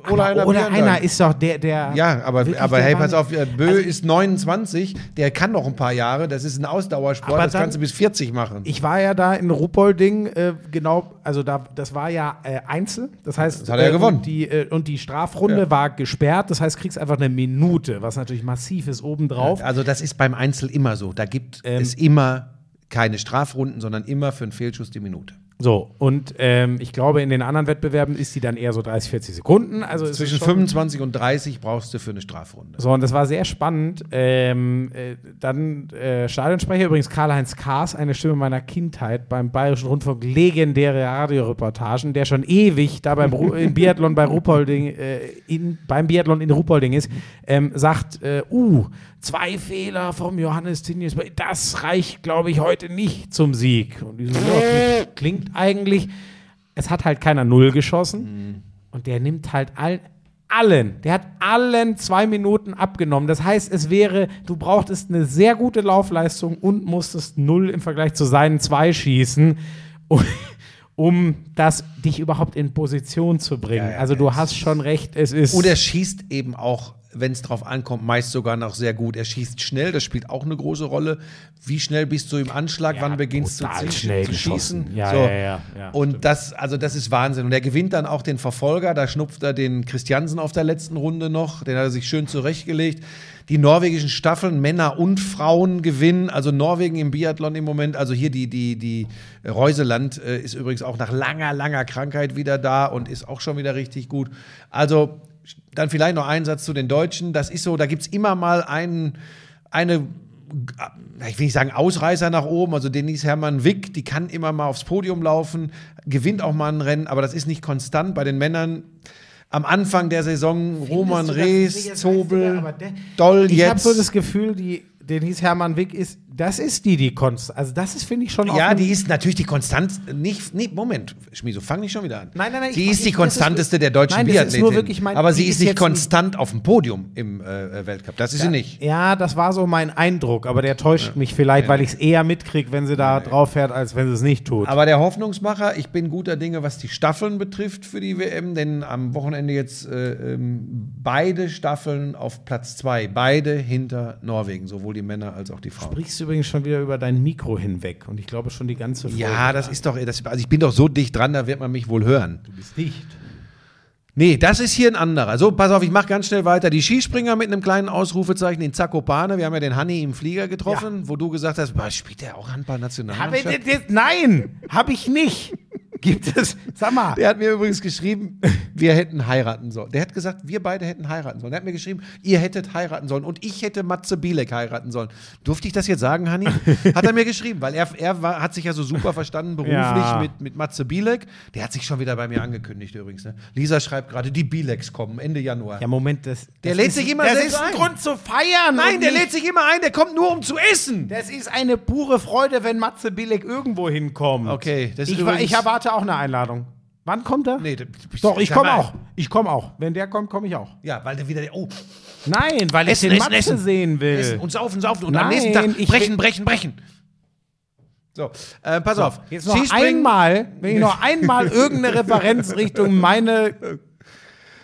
Oder aber einer oder einer ist doch der, der. Ja, aber, aber hey, pass auf, äh, Bö Also- ist 29, der kann noch ein paar Jahre, das ist ein Ausdauersport, das dann- kannst du bis 40 machen. Ich war ja da in Ruppolding, äh, genau, also da, das war ja äh, Einzel, das heißt, Das hat er ja äh, gewonnen. Und die, äh, und die Strafrunde Ja. war gesperrt, das heißt, kriegst einfach eine Minute, was natürlich massiv ist obendrauf. Also das ist beim Einzel immer so, da gibt Ähm. es immer keine Strafrunden, sondern immer für einen Fehlschuss die Minute. So, und ähm, ich glaube, in den anderen Wettbewerben ist die dann eher so 30, 40 Sekunden. Also Zwischen ist schon, 25 und 30 brauchst du für eine Strafrunde. So, und das war sehr spannend. Ähm, äh, dann äh, Stadionsprecher, übrigens Karl-Heinz Kaas, eine Stimme meiner Kindheit beim Bayerischen Rundfunk, legendäre Radioreportagen, der schon ewig da beim Ru Biathlon bei Ruppolding, äh, in, beim Biathlon in Ruppolding ist, ähm, sagt, äh, uh, zwei Fehler vom Johannes Tinius, das reicht, glaube ich, heute nicht zum Sieg. Und die so, klingt, eigentlich, es hat halt keiner Null geschossen. Und der nimmt halt allen, allen, der hat allen zwei Minuten abgenommen. Das heißt, es wäre, du brauchtest eine sehr gute Laufleistung und musstest null im Vergleich zu seinen zwei schießen, um, um das dich überhaupt in Position zu bringen. Ja, ja, also du hast schon recht, es ist. Und er schießt eben auch, wenn es drauf ankommt, meist sogar noch sehr gut. Er schießt schnell, das spielt auch eine große Rolle. Wie schnell bist du im Anschlag, Ja, wann beginnst du zu, schnell zu schießen? Ja, so. ja, Und das, also das ist Wahnsinn. Und er gewinnt dann auch den Verfolger, da schnupft er den Christiansen auf der letzten Runde noch, den hat er sich schön zurechtgelegt. Die norwegischen Staffeln, Männer und Frauen gewinnen. Also Norwegen im Biathlon im Moment. Also hier die, die, die Reuseland äh, ist übrigens auch nach langer, langer Krankheit wieder da und ist auch schon wieder richtig gut. Also dann vielleicht noch ein Satz zu den Deutschen. Das ist so, da gibt es immer mal einen, eine ich will nicht sagen Ausreißer nach oben, also Denise Hermann Wick, die kann immer mal aufs Podium laufen, gewinnt auch mal ein Rennen, aber das ist nicht konstant. Bei den Männern am Anfang der Saison Roman Findest das Rees, jetzt Zobel, aber der- Doll Ich habe jetzt. so das Gefühl, die, den hieß Hermann Wick ist, das ist die, die konstant. Also das ist, finde ich, schon ja, die ist natürlich die konstant, nicht, nee, Moment, Schmieso, fang nicht schon wieder an. Nein, nein, nein, Sie ich- ist die ich- konstanteste ist- der deutschen Nein, Biathletin. mein- aber sie ist ist nicht konstant auf dem Podium im äh, Weltcup. Das ist sie nicht. Ja, das war so mein Eindruck, aber der täuscht mich vielleicht, weil ich es eher mitkriege, wenn sie da drauf fährt, als wenn sie es nicht tut. Aber der Hoffnungsmacher, ich bin guter Dinge, was die Staffeln betrifft für die WM, denn am Wochenende jetzt äh, ähm, beide Staffeln auf Platz zwei, beide hinter Norwegen, sowohl die Männer als auch die Frauen. sprichst du übrigens schon wieder über dein Mikro hinweg und ich glaube schon die ganze Folge. Ja, das ist doch, das, also ich bin doch so dicht dran, da wird man mich wohl hören. Du bist dicht. Nee, das ist hier ein anderer. So, pass auf, ich mache ganz schnell weiter. Die Skispringer mit einem kleinen Ausrufezeichen in Zakopane. Wir haben ja den Hanni im Flieger getroffen, wo du gesagt hast, boah, spielt der auch Handball-Nationalmannschaft? nein, habe ich nicht. Gibt es, sag mal. Der hat mir übrigens geschrieben, wir hätten heiraten sollen. Der hat gesagt, wir beide hätten heiraten sollen. Der hat mir geschrieben, ihr hättet heiraten sollen und ich hätte Matze Bielek heiraten sollen. Durfte ich das jetzt sagen, Hanni? Hat er mir geschrieben, weil er, er war, hat sich ja so super verstanden beruflich Ja. mit, mit Matze Bielek. Der hat sich schon wieder bei mir angekündigt übrigens. Ne? Lisa schreibt gerade, die Bieleks kommen Ende Januar. Ja, Moment, das. Der das lädt ist, sich immer Das ist ein. Grund zu feiern. Nein, der lädt sich immer ein, der kommt nur um zu essen. Das ist eine pure Freude, wenn Matze Billig irgendwo hinkommt. Okay, das ist ich, übrigens- ich erwarte auch eine Einladung. Wann kommt er? Nee, Doch, ich komme auch. Ich komme auch. Wenn der kommt, komme ich auch. Ja, weil der wieder, oh, Nein, weil ich Essen, den essen, Matze essen. sehen will. essen und saufen, saufen und Nein, am nächsten Tag brechen, brechen, brechen. So, äh, pass auf. Jetzt noch einmal, wenn ich noch einmal irgendeine Referenz Richtung meine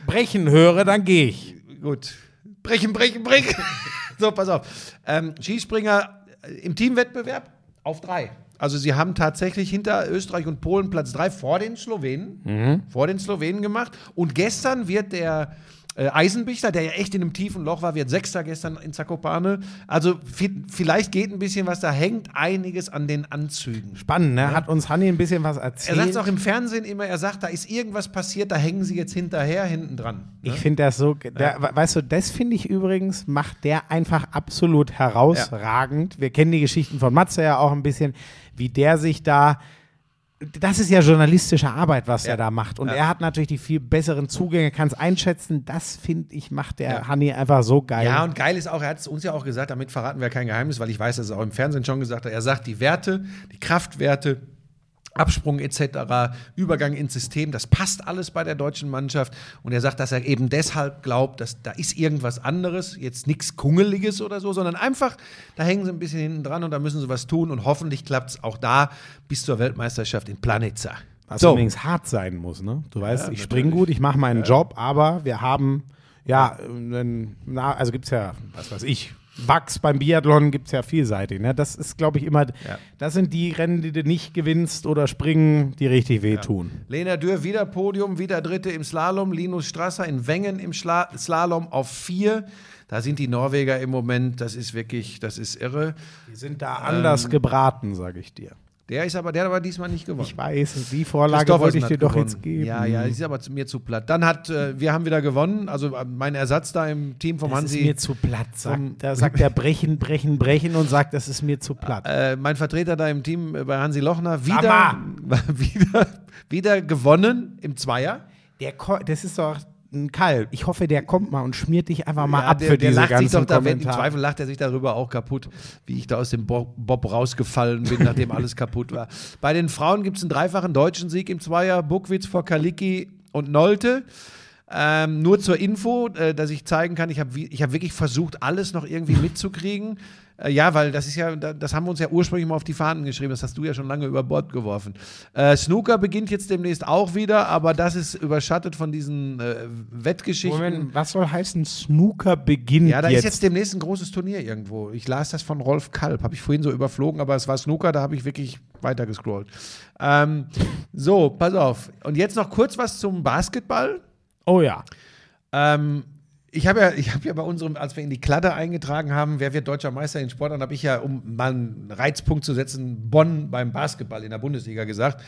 Brechen höre, dann gehe ich. Gut. Brechen, brechen, brechen. so, pass auf. Ähm, Skispringer äh, im Teamwettbewerb auf drei. Also sie haben tatsächlich hinter Österreich und Polen Platz drei vor den Slowenen, vor den Slowenen gemacht. Und gestern wird der Äh, Eisenbichler, der ja echt in einem tiefen Loch war, wird Sechster gestern in Zakopane. Also vi- vielleicht geht ein bisschen was, da hängt einiges an den Anzügen. Spannend, ne? Hat uns Hanni ein bisschen was Er erzählt. sagt es auch im Fernsehen immer, er sagt, da ist irgendwas passiert, da hängen sie jetzt hinterher, hinten dran. Ne? Ich finde das so, der, weißt du, das finde ich übrigens, macht der einfach absolut herausragend. Wir kennen die Geschichten von Matze ja auch ein bisschen, wie der sich da, das ist ja journalistische Arbeit, was er da macht. Und Ja. er hat natürlich die viel besseren Zugänge, kann es einschätzen. Das finde ich, macht der Ja. Hanni einfach so geil. Ja, und geil ist auch, er hat es uns ja auch gesagt, damit verraten wir kein Geheimnis, weil ich weiß, dass er auch im Fernsehen schon gesagt hat. Er sagt, die Werte, die Kraftwerte, Absprung etc., Übergang ins System, das passt alles bei der deutschen Mannschaft. Und er sagt, dass er eben deshalb glaubt, dass da ist irgendwas anderes, jetzt nichts Kungeliges oder so, sondern einfach, da hängen sie ein bisschen hinten dran und da müssen sie was tun und hoffentlich klappt es auch da bis zur Weltmeisterschaft in Planitza. Was So. übrigens hart sein muss, ne? Du weißt, ich springe gut, ich mache meinen Job, aber wir haben, ja, na, also gibt es ja, was weiß ich, Wachs beim Biathlon gibt es ja vielseitig. Ne? Das ist, glaube ich, immer, das sind die Rennen, die du nicht gewinnst oder springen, die richtig wehtun. Lena Dürr wieder Podium, wieder Dritte im Slalom. Linus Strasser in Wengen im Schla Slalom auf vier. Da sind die Norweger im Moment, das ist wirklich, das ist irre. Die sind da anders gebraten, sage ich dir. Der ist aber, der hat aber diesmal nicht gewonnen. Ich weiß, die Vorlage wollte ich dir doch gewonnen. jetzt geben. Ja, ja, das ist aber zu, mir zu platt. Dann hat, äh, wir haben wieder gewonnen, also äh, mein Ersatz da im Team vom Das ist Hansi. mir zu platt. Sagt, vom- da sagt er brechen, brechen, brechen und sagt, das ist mir zu platt. äh, mein Vertreter da im Team äh, bei Hansi Lochner wieder, wieder, wieder gewonnen im Zweier. Der das ist doch ein Kalb. Ich hoffe, der kommt mal und schmiert dich einfach mal ab der, für der diese lacht sich ganzen doch da, wenn, im. Zweifel lacht er sich darüber auch kaputt, wie ich da aus dem Bo Bob rausgefallen bin, nachdem alles kaputt war. Bei den Frauen gibt es einen dreifachen deutschen Sieg im Zweier, Buckwitz vor Kalicki und Nolte. Ähm, nur zur Info, äh, dass ich zeigen kann, ich habe ich hab wirklich versucht, alles noch irgendwie mitzukriegen. Äh, ja, weil das ist ja, da- das haben wir uns ja ursprünglich mal auf die Fahnen geschrieben, das hast du ja schon lange über Bord geworfen. Äh, Snooker beginnt jetzt demnächst auch wieder, aber das ist überschattet von diesen äh, Wettgeschichten. Moment, was soll heißen, Snooker beginnt Ja, da jetzt? ist jetzt demnächst ein großes Turnier irgendwo. Ich las das von Rolf Kalb, habe ich vorhin so überflogen, aber es war Snooker, da habe ich wirklich weiter gescrollt. Ähm, so, pass auf. Und jetzt noch kurz was zum Basketball. Oh ja. Ähm, ich habe ja, ich habe ja bei unserem, als wir in die Kladde eingetragen haben, wer wird deutscher Meister in Sport, dann habe ich ja, um mal einen Reizpunkt zu setzen, Bonn beim Basketball in der Bundesliga gesagt.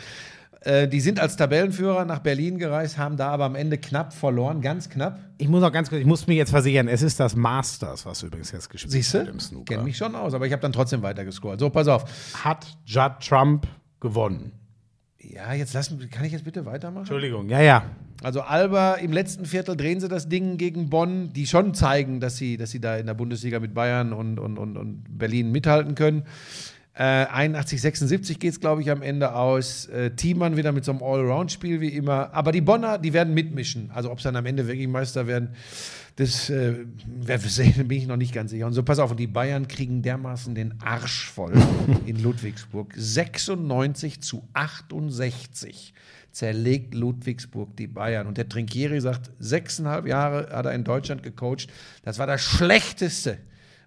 Äh, die sind als Tabellenführer nach Berlin gereist, haben da aber am Ende knapp verloren, ganz knapp. Ich muss auch ganz kurz, ich muss mir jetzt versichern, es ist das Masters, was übrigens jetzt gespielt Siehst wird du? im Snooker. Kenn mich schon aus, aber ich habe dann trotzdem weiter gescrollt. So, pass auf. Hat Judd Trump gewonnen. Ja, jetzt lassen, kann ich jetzt bitte weitermachen? Entschuldigung, ja, ja. Also Alba im letzten Viertel drehen sie das Ding gegen Bonn, die schon zeigen, dass sie, dass sie da in der Bundesliga mit Bayern und, und, und, und Berlin mithalten können. Äh, 81, 76 geht es, glaube ich, am Ende aus. Äh, Thiemann wieder mit so einem Allround-Spiel wie immer. Aber die Bonner, die werden mitmischen. Also ob sie dann am Ende wirklich Meister werden, das äh, sehen, da bin ich noch nicht ganz sicher. Und so, pass auf, und die Bayern kriegen dermaßen den Arsch voll in Ludwigsburg. 96 zu 68 zerlegt Ludwigsburg die Bayern. Und der Trinkieri sagt, sechseinhalb Jahre hat er in Deutschland gecoacht. Das war das Schlechteste,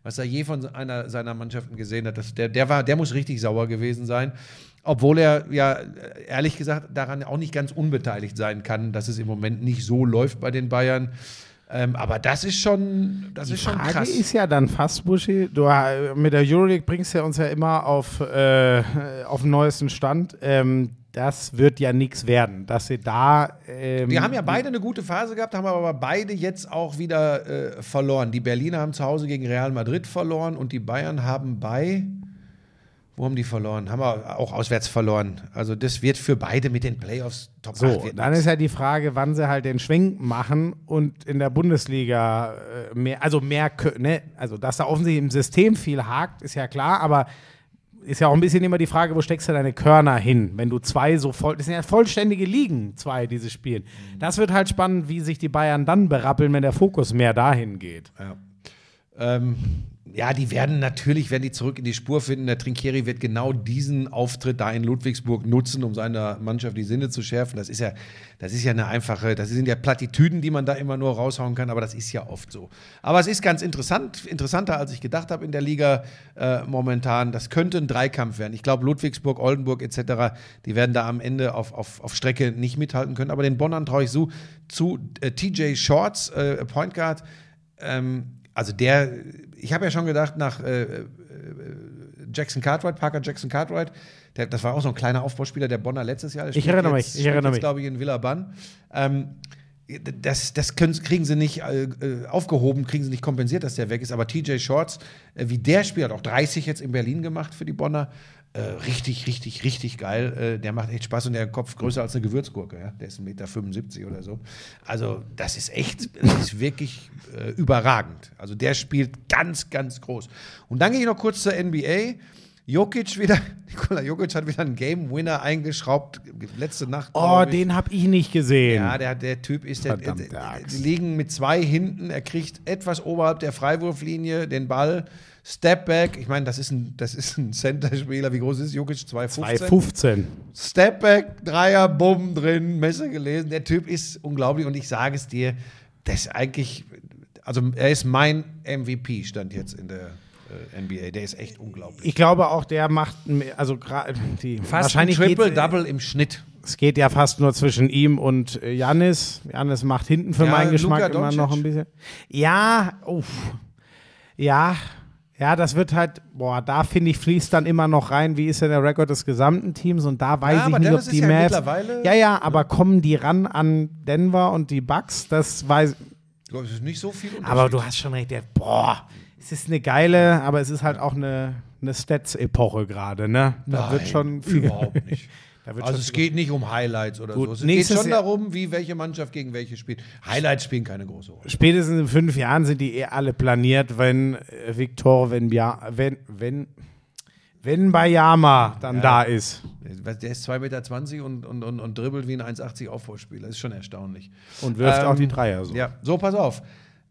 was er je von einer seiner Mannschaften gesehen hat. Das, der, der, war, der muss richtig sauer gewesen sein. Obwohl er ja ehrlich gesagt daran auch nicht ganz unbeteiligt sein kann, dass es im Moment nicht so läuft bei den Bayern. Ähm, aber das ist schon, das Die ist schon Frage krass. ist ja dann fast, Buschi, du äh, mit der Euroleague bringst ja uns ja immer auf, äh, auf den neuesten Stand. Ähm, das wird ja nichts werden, dass sie da. Ähm, Die haben ja beide eine gute Phase gehabt, haben aber beide jetzt auch wieder äh, verloren. Die Berliner haben zu Hause gegen Real Madrid verloren und die Bayern haben bei. Wo haben die verloren? Haben wir auch auswärts verloren. Also, das wird für beide mit den Playoffs top So, 8 wird dann ist ja die Frage, wann sie halt den Schwenk machen und in der Bundesliga äh, mehr, also mehr, ne, also dass da offensichtlich im System viel hakt, ist ja klar, aber ist ja auch ein bisschen immer die Frage, wo steckst du deine Körner hin, wenn du zwei so voll, das sind ja vollständige Ligen, zwei, diese spielen. Das wird halt spannend, wie sich die Bayern dann berappeln, wenn der Fokus mehr dahin geht. Ja. Ähm, ja, die werden natürlich, werden die zurück in die Spur finden. Der Trinkieri wird genau diesen Auftritt da in Ludwigsburg nutzen, um seiner Mannschaft die Sinne zu schärfen. Das ist ja, das ist ja eine einfache, das sind ja Plattitüden, die man da immer nur raushauen kann, aber das ist ja oft so. Aber es ist ganz interessant, interessanter als ich gedacht habe in der Liga äh, momentan. Das könnte ein Dreikampf werden. Ich glaube, Ludwigsburg, Oldenburg etc., die werden da am Ende auf, auf, auf Strecke nicht mithalten können. Aber den Bonnern traue ich so zu. Äh, TJ Shorts, äh, Point Guard, ähm, also der, ich habe ja schon gedacht, nach äh, äh, Jackson Cartwright, Parker Jackson Cartwright, der, das war auch so ein kleiner Aufbauspieler der Bonner letztes Jahr. Ich erinnere jetzt, mich, ich erinnere mich. glaube ich, in Villaban. Ähm, das, das können, kriegen sie nicht äh, äh, aufgehoben, kriegen sie nicht kompensiert, dass der weg ist. Aber TJ Shorts, äh, wie der spielt, hat auch 30 jetzt in Berlin gemacht für die Bonner. Äh, richtig, richtig, richtig geil. Äh, der macht echt Spaß und der Kopf größer als eine Gewürzgurke. Ja? Der ist 1,75 Meter oder so. Also, das ist echt, das ist wirklich äh, überragend. Also, der spielt ganz, ganz groß. Und dann gehe ich noch kurz zur NBA. Jokic wieder, Nikola Jokic hat wieder einen Game Winner eingeschraubt, letzte Nacht. Oh, den habe ich nicht gesehen. Ja, der, der Typ ist der, Verdammte der, Axt. Die liegen mit zwei hinten. Er kriegt etwas oberhalb der Freiwurflinie den Ball. Stepback. Ich meine, das ist ein, das ist ein Center-Spieler. Wie groß ist Jokic? 2,15? 215. Stepback, Dreier, Bumm drin, Messer gelesen. Der Typ ist unglaublich und ich sage es dir, das ist eigentlich, also er ist mein MVP, stand jetzt in der äh, NBA. Der ist echt unglaublich. Ich glaube auch, der macht, also gerade die Fast wahrscheinlich Triple-Double im Schnitt. Es geht ja fast nur zwischen ihm und äh, Jannis. Jannis macht hinten für Ja, meinen Geschmack immer noch ein bisschen. Ja, uff. Ja, ja, das wird halt, boah, da finde ich, fließt dann immer noch rein, wie ist denn der Rekord des gesamten Teams und da weiß Ja, ich aber nicht, Dallas ob die ja Mavs. mittlerweile- Ja, ja, aber kommen die ran an Denver und die Bucks? Das weiß Das ist nicht so viel Aber du hast schon recht, der, boah, es ist eine geile, aber es ist halt auch eine, eine Stats-Epoche gerade, ne? Da Nein, wird schon viel. überhaupt nicht. Also es geht nicht um Highlights oder Gut, so. Es geht schon Jahr- darum, wie welche Mannschaft gegen welche spielt. Highlights spielen keine große Rolle. Spätestens in fünf Jahren sind die eh alle planiert, wenn äh, Victor, wenn, ja, wenn, wenn, wenn Bayama dann da ist. Der ist 2,20 Meter und, und, und, und dribbelt wie ein 1,80 Aufbauspieler. Das ist schon erstaunlich. Und wirft Ähm, auch die Dreier so. Ja, so, pass auf.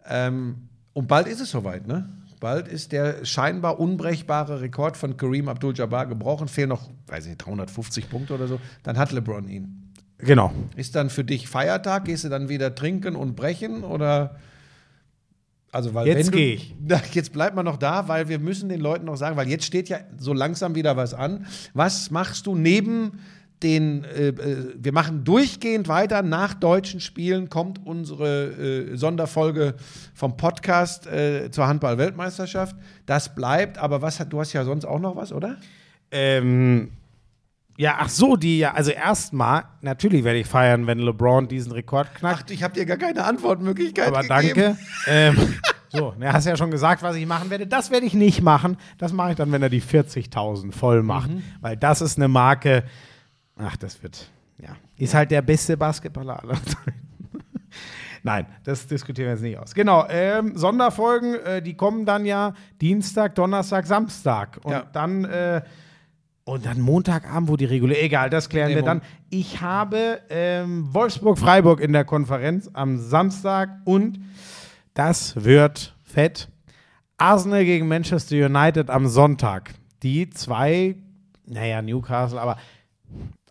Ähm, und bald ist es soweit, ne? Bald ist der scheinbar unbrechbare Rekord von Kareem Abdul-Jabbar gebrochen. Fehlen noch, weiß ich nicht, 350 Punkte oder so. Dann hat LeBron ihn. Genau. Ist dann für dich Feiertag? Gehst du dann wieder trinken und brechen oder? Also weil Jetzt wenn du- geh ich. Jetzt bleibt man noch da, weil wir müssen den Leuten noch sagen, weil jetzt steht ja so langsam wieder was an. Was machst du neben den? Äh, äh, wir machen durchgehend weiter. Nach deutschen Spielen kommt unsere äh, Sonderfolge vom Podcast äh, zur Handball-Weltmeisterschaft. Das bleibt. Aber was hat? Du hast ja sonst auch noch was, oder? Ähm, ja, ach so, die ja, also erstmal, natürlich werde ich feiern, wenn LeBron diesen Rekord knackt. Ach, ich habe dir gar keine Antwortmöglichkeit aber gegeben. danke. ähm, so, du hast ja schon gesagt, was ich machen werde. Das werde ich nicht machen. Das mache ich dann, wenn er die 40.000 voll macht. Mhm. Weil das ist eine Marke. Ach, das wird, ja. Ist halt der beste Basketballer aller Zeiten. Nein, das diskutieren wir jetzt nicht aus. Genau, ähm, Sonderfolgen, äh, die kommen dann ja Dienstag, Donnerstag, Samstag. Und Ja. dann äh, und dann Montagabend, wo die regulär. Egal, das klären Nee, wir dann. Ich habe ähm, Wolfsburg-Freiburg in der Konferenz am Samstag und das wird fett. Arsenal gegen Manchester United am Sonntag. Die zwei, naja, Newcastle, aber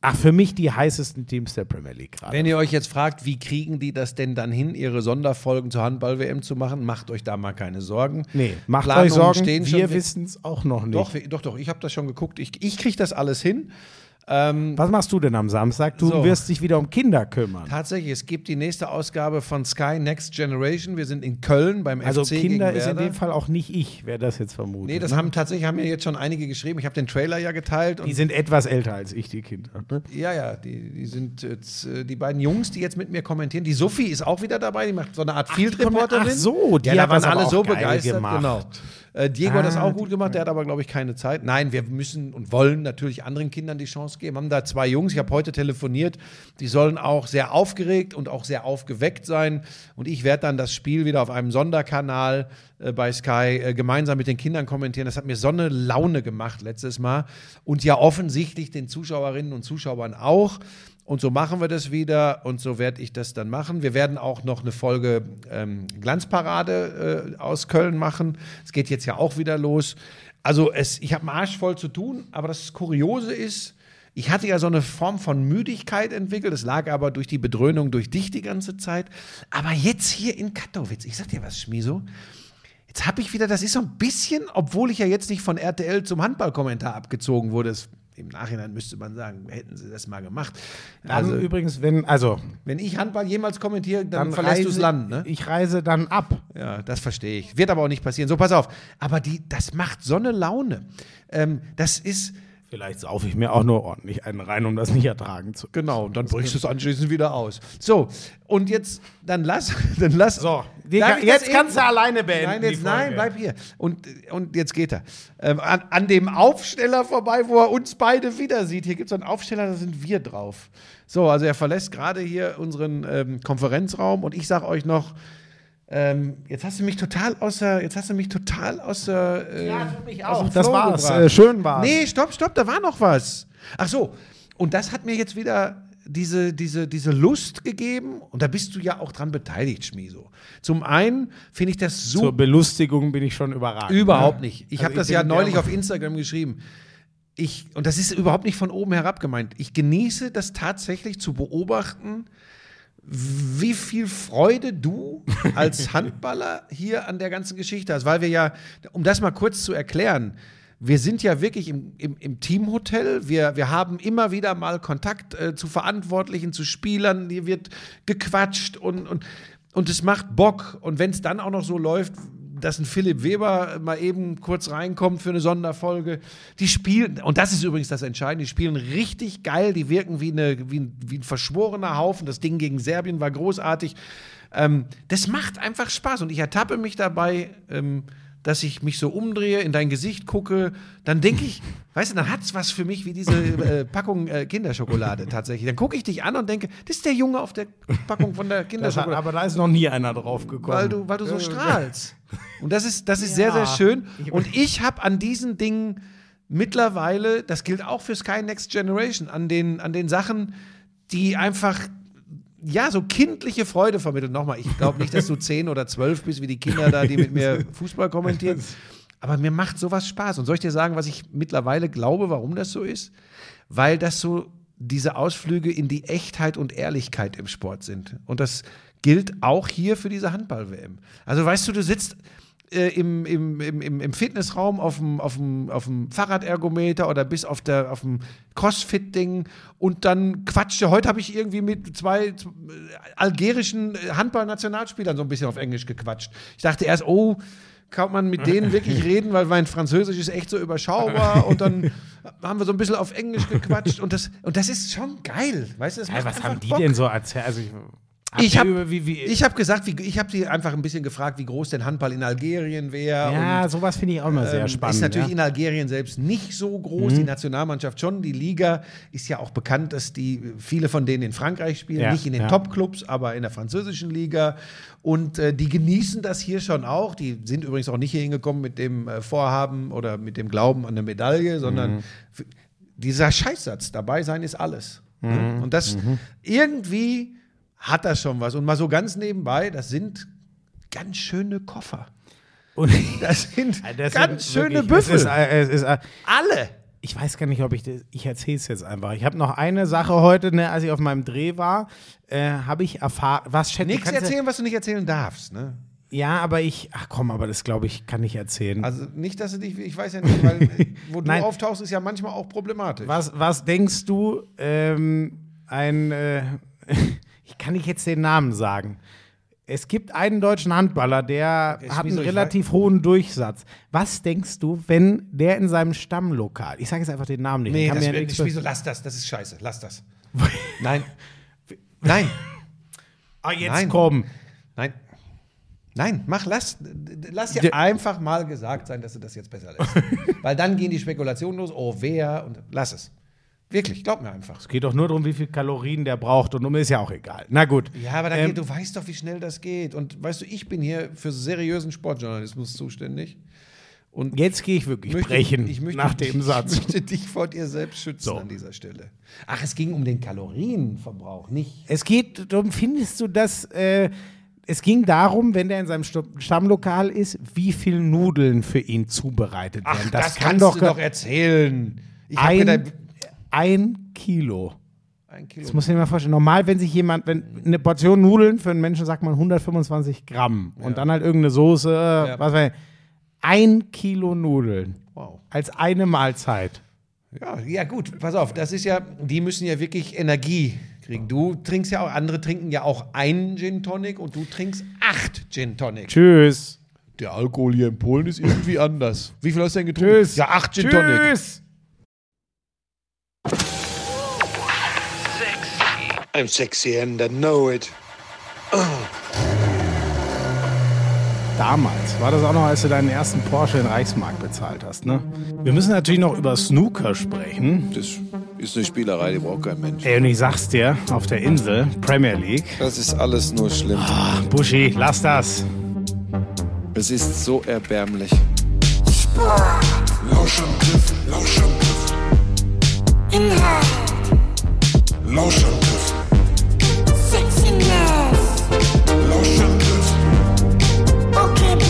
ach, für mich die heißesten Teams der Premier League gerade. Wenn ihr euch jetzt fragt, wie kriegen die das denn dann hin, ihre Sonderfolgen zur Handball-WM zu machen, macht euch da mal keine Sorgen. Nee, macht Planungen euch Sorgen, stehen wir wissen es auch noch nicht. Doch, doch, doch, ich habe das schon geguckt. Ich, ich kriege das alles hin. Ähm, Was machst du denn am Samstag? Du So. wirst dich wieder um Kinder kümmern. tatsächlich, es gibt die nächste Ausgabe von Sky Next Generation. Wir sind in Köln beim Also FC Kinder gegen ist in dem Fall auch nicht ich, wer das jetzt vermutet. Nee, das ne? haben tatsächlich haben mir jetzt schon einige geschrieben. Ich habe den Trailer ja geteilt. die sind etwas älter als ich, die Kinder. Ne? ja, ja, die, die sind jetzt äh, die beiden Jungs, die jetzt mit mir kommentieren. Die Sophie ist auch wieder dabei. Die macht so eine Art Field-Reporterin. ach so, die ja, da waren alle so begeistert. gemacht. Genau. Äh, Diego hat das Ah, auch gut gemacht. Der hat aber glaube ich keine Zeit. Nein, wir müssen und wollen natürlich anderen Kindern die Chance geben. Haben da zwei Jungs. Ich habe heute telefoniert. Die sollen auch sehr aufgeregt und auch sehr aufgeweckt sein. Und ich werde dann das Spiel wieder auf einem Sonderkanal äh, bei Sky äh, gemeinsam mit den Kindern kommentieren. Das hat mir so eine Laune gemacht letztes Mal. Und ja offensichtlich den Zuschauerinnen und Zuschauern auch. Und so machen wir das wieder und so werde ich das dann machen. Wir werden auch noch eine Folge ähm, Glanzparade äh, aus Köln machen. Es geht jetzt ja auch wieder los. Also es, ich habe einen Arsch voll zu tun, aber das Kuriose ist, ich hatte ja so eine Form von Müdigkeit entwickelt. Das lag aber durch die Bedröhnung durch dich die ganze Zeit. Aber jetzt hier in Katowice, ich sag dir was, Schmiso. Jetzt habe ich wieder, das ist so ein bisschen, obwohl ich ja jetzt nicht von RTL zum Handballkommentar abgezogen wurde. Das, Im Nachhinein müsste man sagen, hätten sie das mal gemacht. Dann Also, übrigens, wenn, also, wenn ich Handball jemals kommentiere, dann, dann verlässt du das Land, ne? Ich reise dann ab. Ja, das verstehe ich. Wird aber auch nicht passieren. So, pass auf. Aber die, das macht so eine Laune. Ähm, das ist, Vielleicht saufe ich mir auch nur ordentlich einen rein, um das nicht ertragen zu können. genau, und dann brichst du es anschließend wieder aus. So, und jetzt, dann lass, dann lass. So, die, jetzt kannst du alleine beenden. Nein, jetzt, nein, bleib hier. Und, und jetzt geht er. Ähm, an, an dem Aufsteller vorbei, wo er uns beide wieder sieht. Hier gibt es einen Aufsteller, da sind wir drauf. So, also er verlässt gerade hier unseren ähm, Konferenzraum und ich sage euch noch, ähm, jetzt hast du mich total außer, jetzt hast du mich total außer, äh, Ja, du mich auch. Das war's. Äh, schön war's. Nee, stopp, stopp, da war noch was. Ach so, und das hat mir jetzt wieder diese, diese, diese Lust gegeben und da bist du ja auch dran beteiligt, Schmiso. Zum einen finde ich das Zur so Belustigung bin ich schon überragend. überhaupt ne? nicht. Ich Also habe das ja neulich auf Instagram geschrieben. Ich, und das ist überhaupt nicht von oben herab gemeint. Ich genieße das tatsächlich zu beobachten, wie viel Freude du als Handballer hier an der ganzen Geschichte hast. Weil wir ja, um das mal kurz zu erklären, wir sind ja wirklich im, im, im Teamhotel. Wir, wir haben immer wieder mal Kontakt äh, zu Verantwortlichen, zu Spielern. Hier wird gequatscht und, und, und es macht Bock. Und wenn es dann auch noch so läuft, dass ein Philipp Weber mal eben kurz reinkommt für eine Sonderfolge. Die spielen, und das ist übrigens das Entscheidende, die spielen richtig geil, die wirken wie, eine, wie, ein, wie ein verschworener Haufen. Das Ding gegen Serbien war großartig. Ähm, das macht einfach Spaß und ich ertappe mich dabei, ähm, dass ich mich so umdrehe, in dein Gesicht gucke, dann denke ich, weißt du, dann hat es was für mich wie diese äh, Packung äh, Kinderschokolade tatsächlich. Dann gucke ich dich an und denke, das ist der Junge auf der Packung von der Das hat, Kinderschokolade aber da ist noch nie einer drauf gekommen. weil du, weil du so strahlst. Und das ist, das ist Ja. sehr, sehr schön. Und ich habe an diesen Dingen mittlerweile, das gilt auch für Sky Next Generation, an den, an den Sachen, die einfach ja, so kindliche Freude vermitteln. Nochmal, ich glaube nicht, dass du zehn oder zwölf bist, wie die Kinder da, die mit mir Fußball kommentieren. Aber mir macht sowas Spaß. Und soll ich dir sagen, was ich mittlerweile glaube, warum das so ist? Weil das so diese Ausflüge in die Echtheit und Ehrlichkeit im Sport sind. Und das gilt auch hier für diese Handball-WM. Also weißt du, du sitzt äh, im, im, im, im Fitnessraum auf dem, auf dem, auf dem Fahrradergometer oder bis auf, der, auf dem Crossfit-Ding und dann quatscht er. Heute habe ich irgendwie mit zwei z- äh, algerischen äh, Handball-Nationalspielern so ein bisschen auf Englisch gequatscht. Ich dachte erst, oh, kann man mit denen wirklich reden, weil mein Französisch ist echt so überschaubar und dann haben wir so ein bisschen auf Englisch gequatscht und das, und das ist schon geil. Weißt du, das macht was haben die Bock. denn so erzählt? Also ich habt Ich habe hab gesagt, wie, ich habe sie einfach ein bisschen gefragt, wie groß denn Handball in Algerien wäre. ja, und, sowas finde ich auch immer sehr ähm, spannend. Ist natürlich ja. in Algerien selbst nicht so groß, Mhm. die Nationalmannschaft schon. Die Liga ist ja auch bekannt, dass die viele von denen in Frankreich spielen, Ja, nicht in den ja. Top-Clubs, aber in der französischen Liga. Und äh, die genießen das hier schon auch. Die sind übrigens auch nicht hier hingekommen mit dem äh, Vorhaben oder mit dem Glauben an eine Medaille, sondern Mhm. dieser Scheißsatz, dabei sein ist alles. Mhm. Ne? Und das irgendwie hat das schon was. Und mal so ganz nebenbei, das sind ganz schöne Koffer. Und Das sind das ganz sind schöne wirklich- Büffel. Es ist, äh, es ist, äh, Alle. ich weiß gar nicht, ob ich das, ich erzähle es jetzt einfach. Ich habe noch eine Sache heute, ne, als ich auf meinem Dreh war, äh, habe ich erfahren, was Chat, Nichts erzählen, was du nicht erzählen darfst. Ne? Ja, aber ich, ach komm, aber das glaube ich, kann ich erzählen. Also nicht, dass du dich, ich weiß ja nicht, weil wo du auftauchst, ist ja manchmal auch problematisch. Was, was denkst du, ähm, ein, äh, ich kann nicht jetzt den Namen sagen. Es gibt einen deutschen Handballer, der Okay, hat einen relativ hohen Durchsatz. Was denkst du, wenn der in seinem Stammlokal, ich sage jetzt einfach den Namen nicht, Nee, das ja wird nicht. Wieso? Lass das, das ist scheiße. Lass das. Nein. Nein. Ah, jetzt Nein. komm. Nein. Nein, mach, lass, lass dir De- einfach mal gesagt sein, dass du das jetzt besser lässt. Weil dann gehen die Spekulationen los, oh, wer, und lass es. Wirklich, glaub mir einfach. Es geht doch nur darum, wie viel Kalorien der braucht und um ist ja auch egal. Na gut. Ja, aber Ähm, geht, du weißt doch, wie schnell das geht. Und weißt du, ich bin hier für seriösen Sportjournalismus zuständig. Und Jetzt gehe ich wirklich möchte- brechen ich möchte, nach dem Satz. Ich möchte dich vor dir selbst schützen So. an dieser Stelle. Ach, es ging um den Kalorienverbrauch, nicht. Es geht darum, findest du das, äh, es ging darum, wenn der in seinem Stammlokal ist, wie viel Nudeln für ihn zubereitet Ach, werden. das, kannst du doch erzählen. Ich hab ein, gedacht, ein Kilo. ein Kilo. Das muss ich mir mal vorstellen. Normal, wenn sich jemand, wenn eine Portion Nudeln für einen Menschen sagt man 125 Gramm und dann halt irgendeine Soße, was weiß ich, ein Kilo Nudeln wow. als eine Mahlzeit. Ja, ja, gut, pass auf, das ist ja, die müssen ja wirklich Energie kriegen. Du trinkst ja auch, andere trinken ja auch einen Gin Tonic und du trinkst acht Gin Tonic. Tschüss. Der Alkohol hier in Polen ist irgendwie anders. Wie viel hast du denn getrunken? Tschüss. Ja, acht Gin Tonic. Tschüss. I'm sexy and I know it. Damals war das auch noch, als du deinen ersten Porsche in Reichsmark bezahlt hast, ne? Wir müssen natürlich noch über Snooker sprechen. Das ist eine Spielerei, die braucht kein Mensch. Ey, und ich sag's dir, auf der Insel, Premier League. Das ist alles nur schlimm. Buschi, lass das. Es ist so erbärmlich. Lauschangriff, Lauschangriff, Inhalt. Lauschangriff. I can't.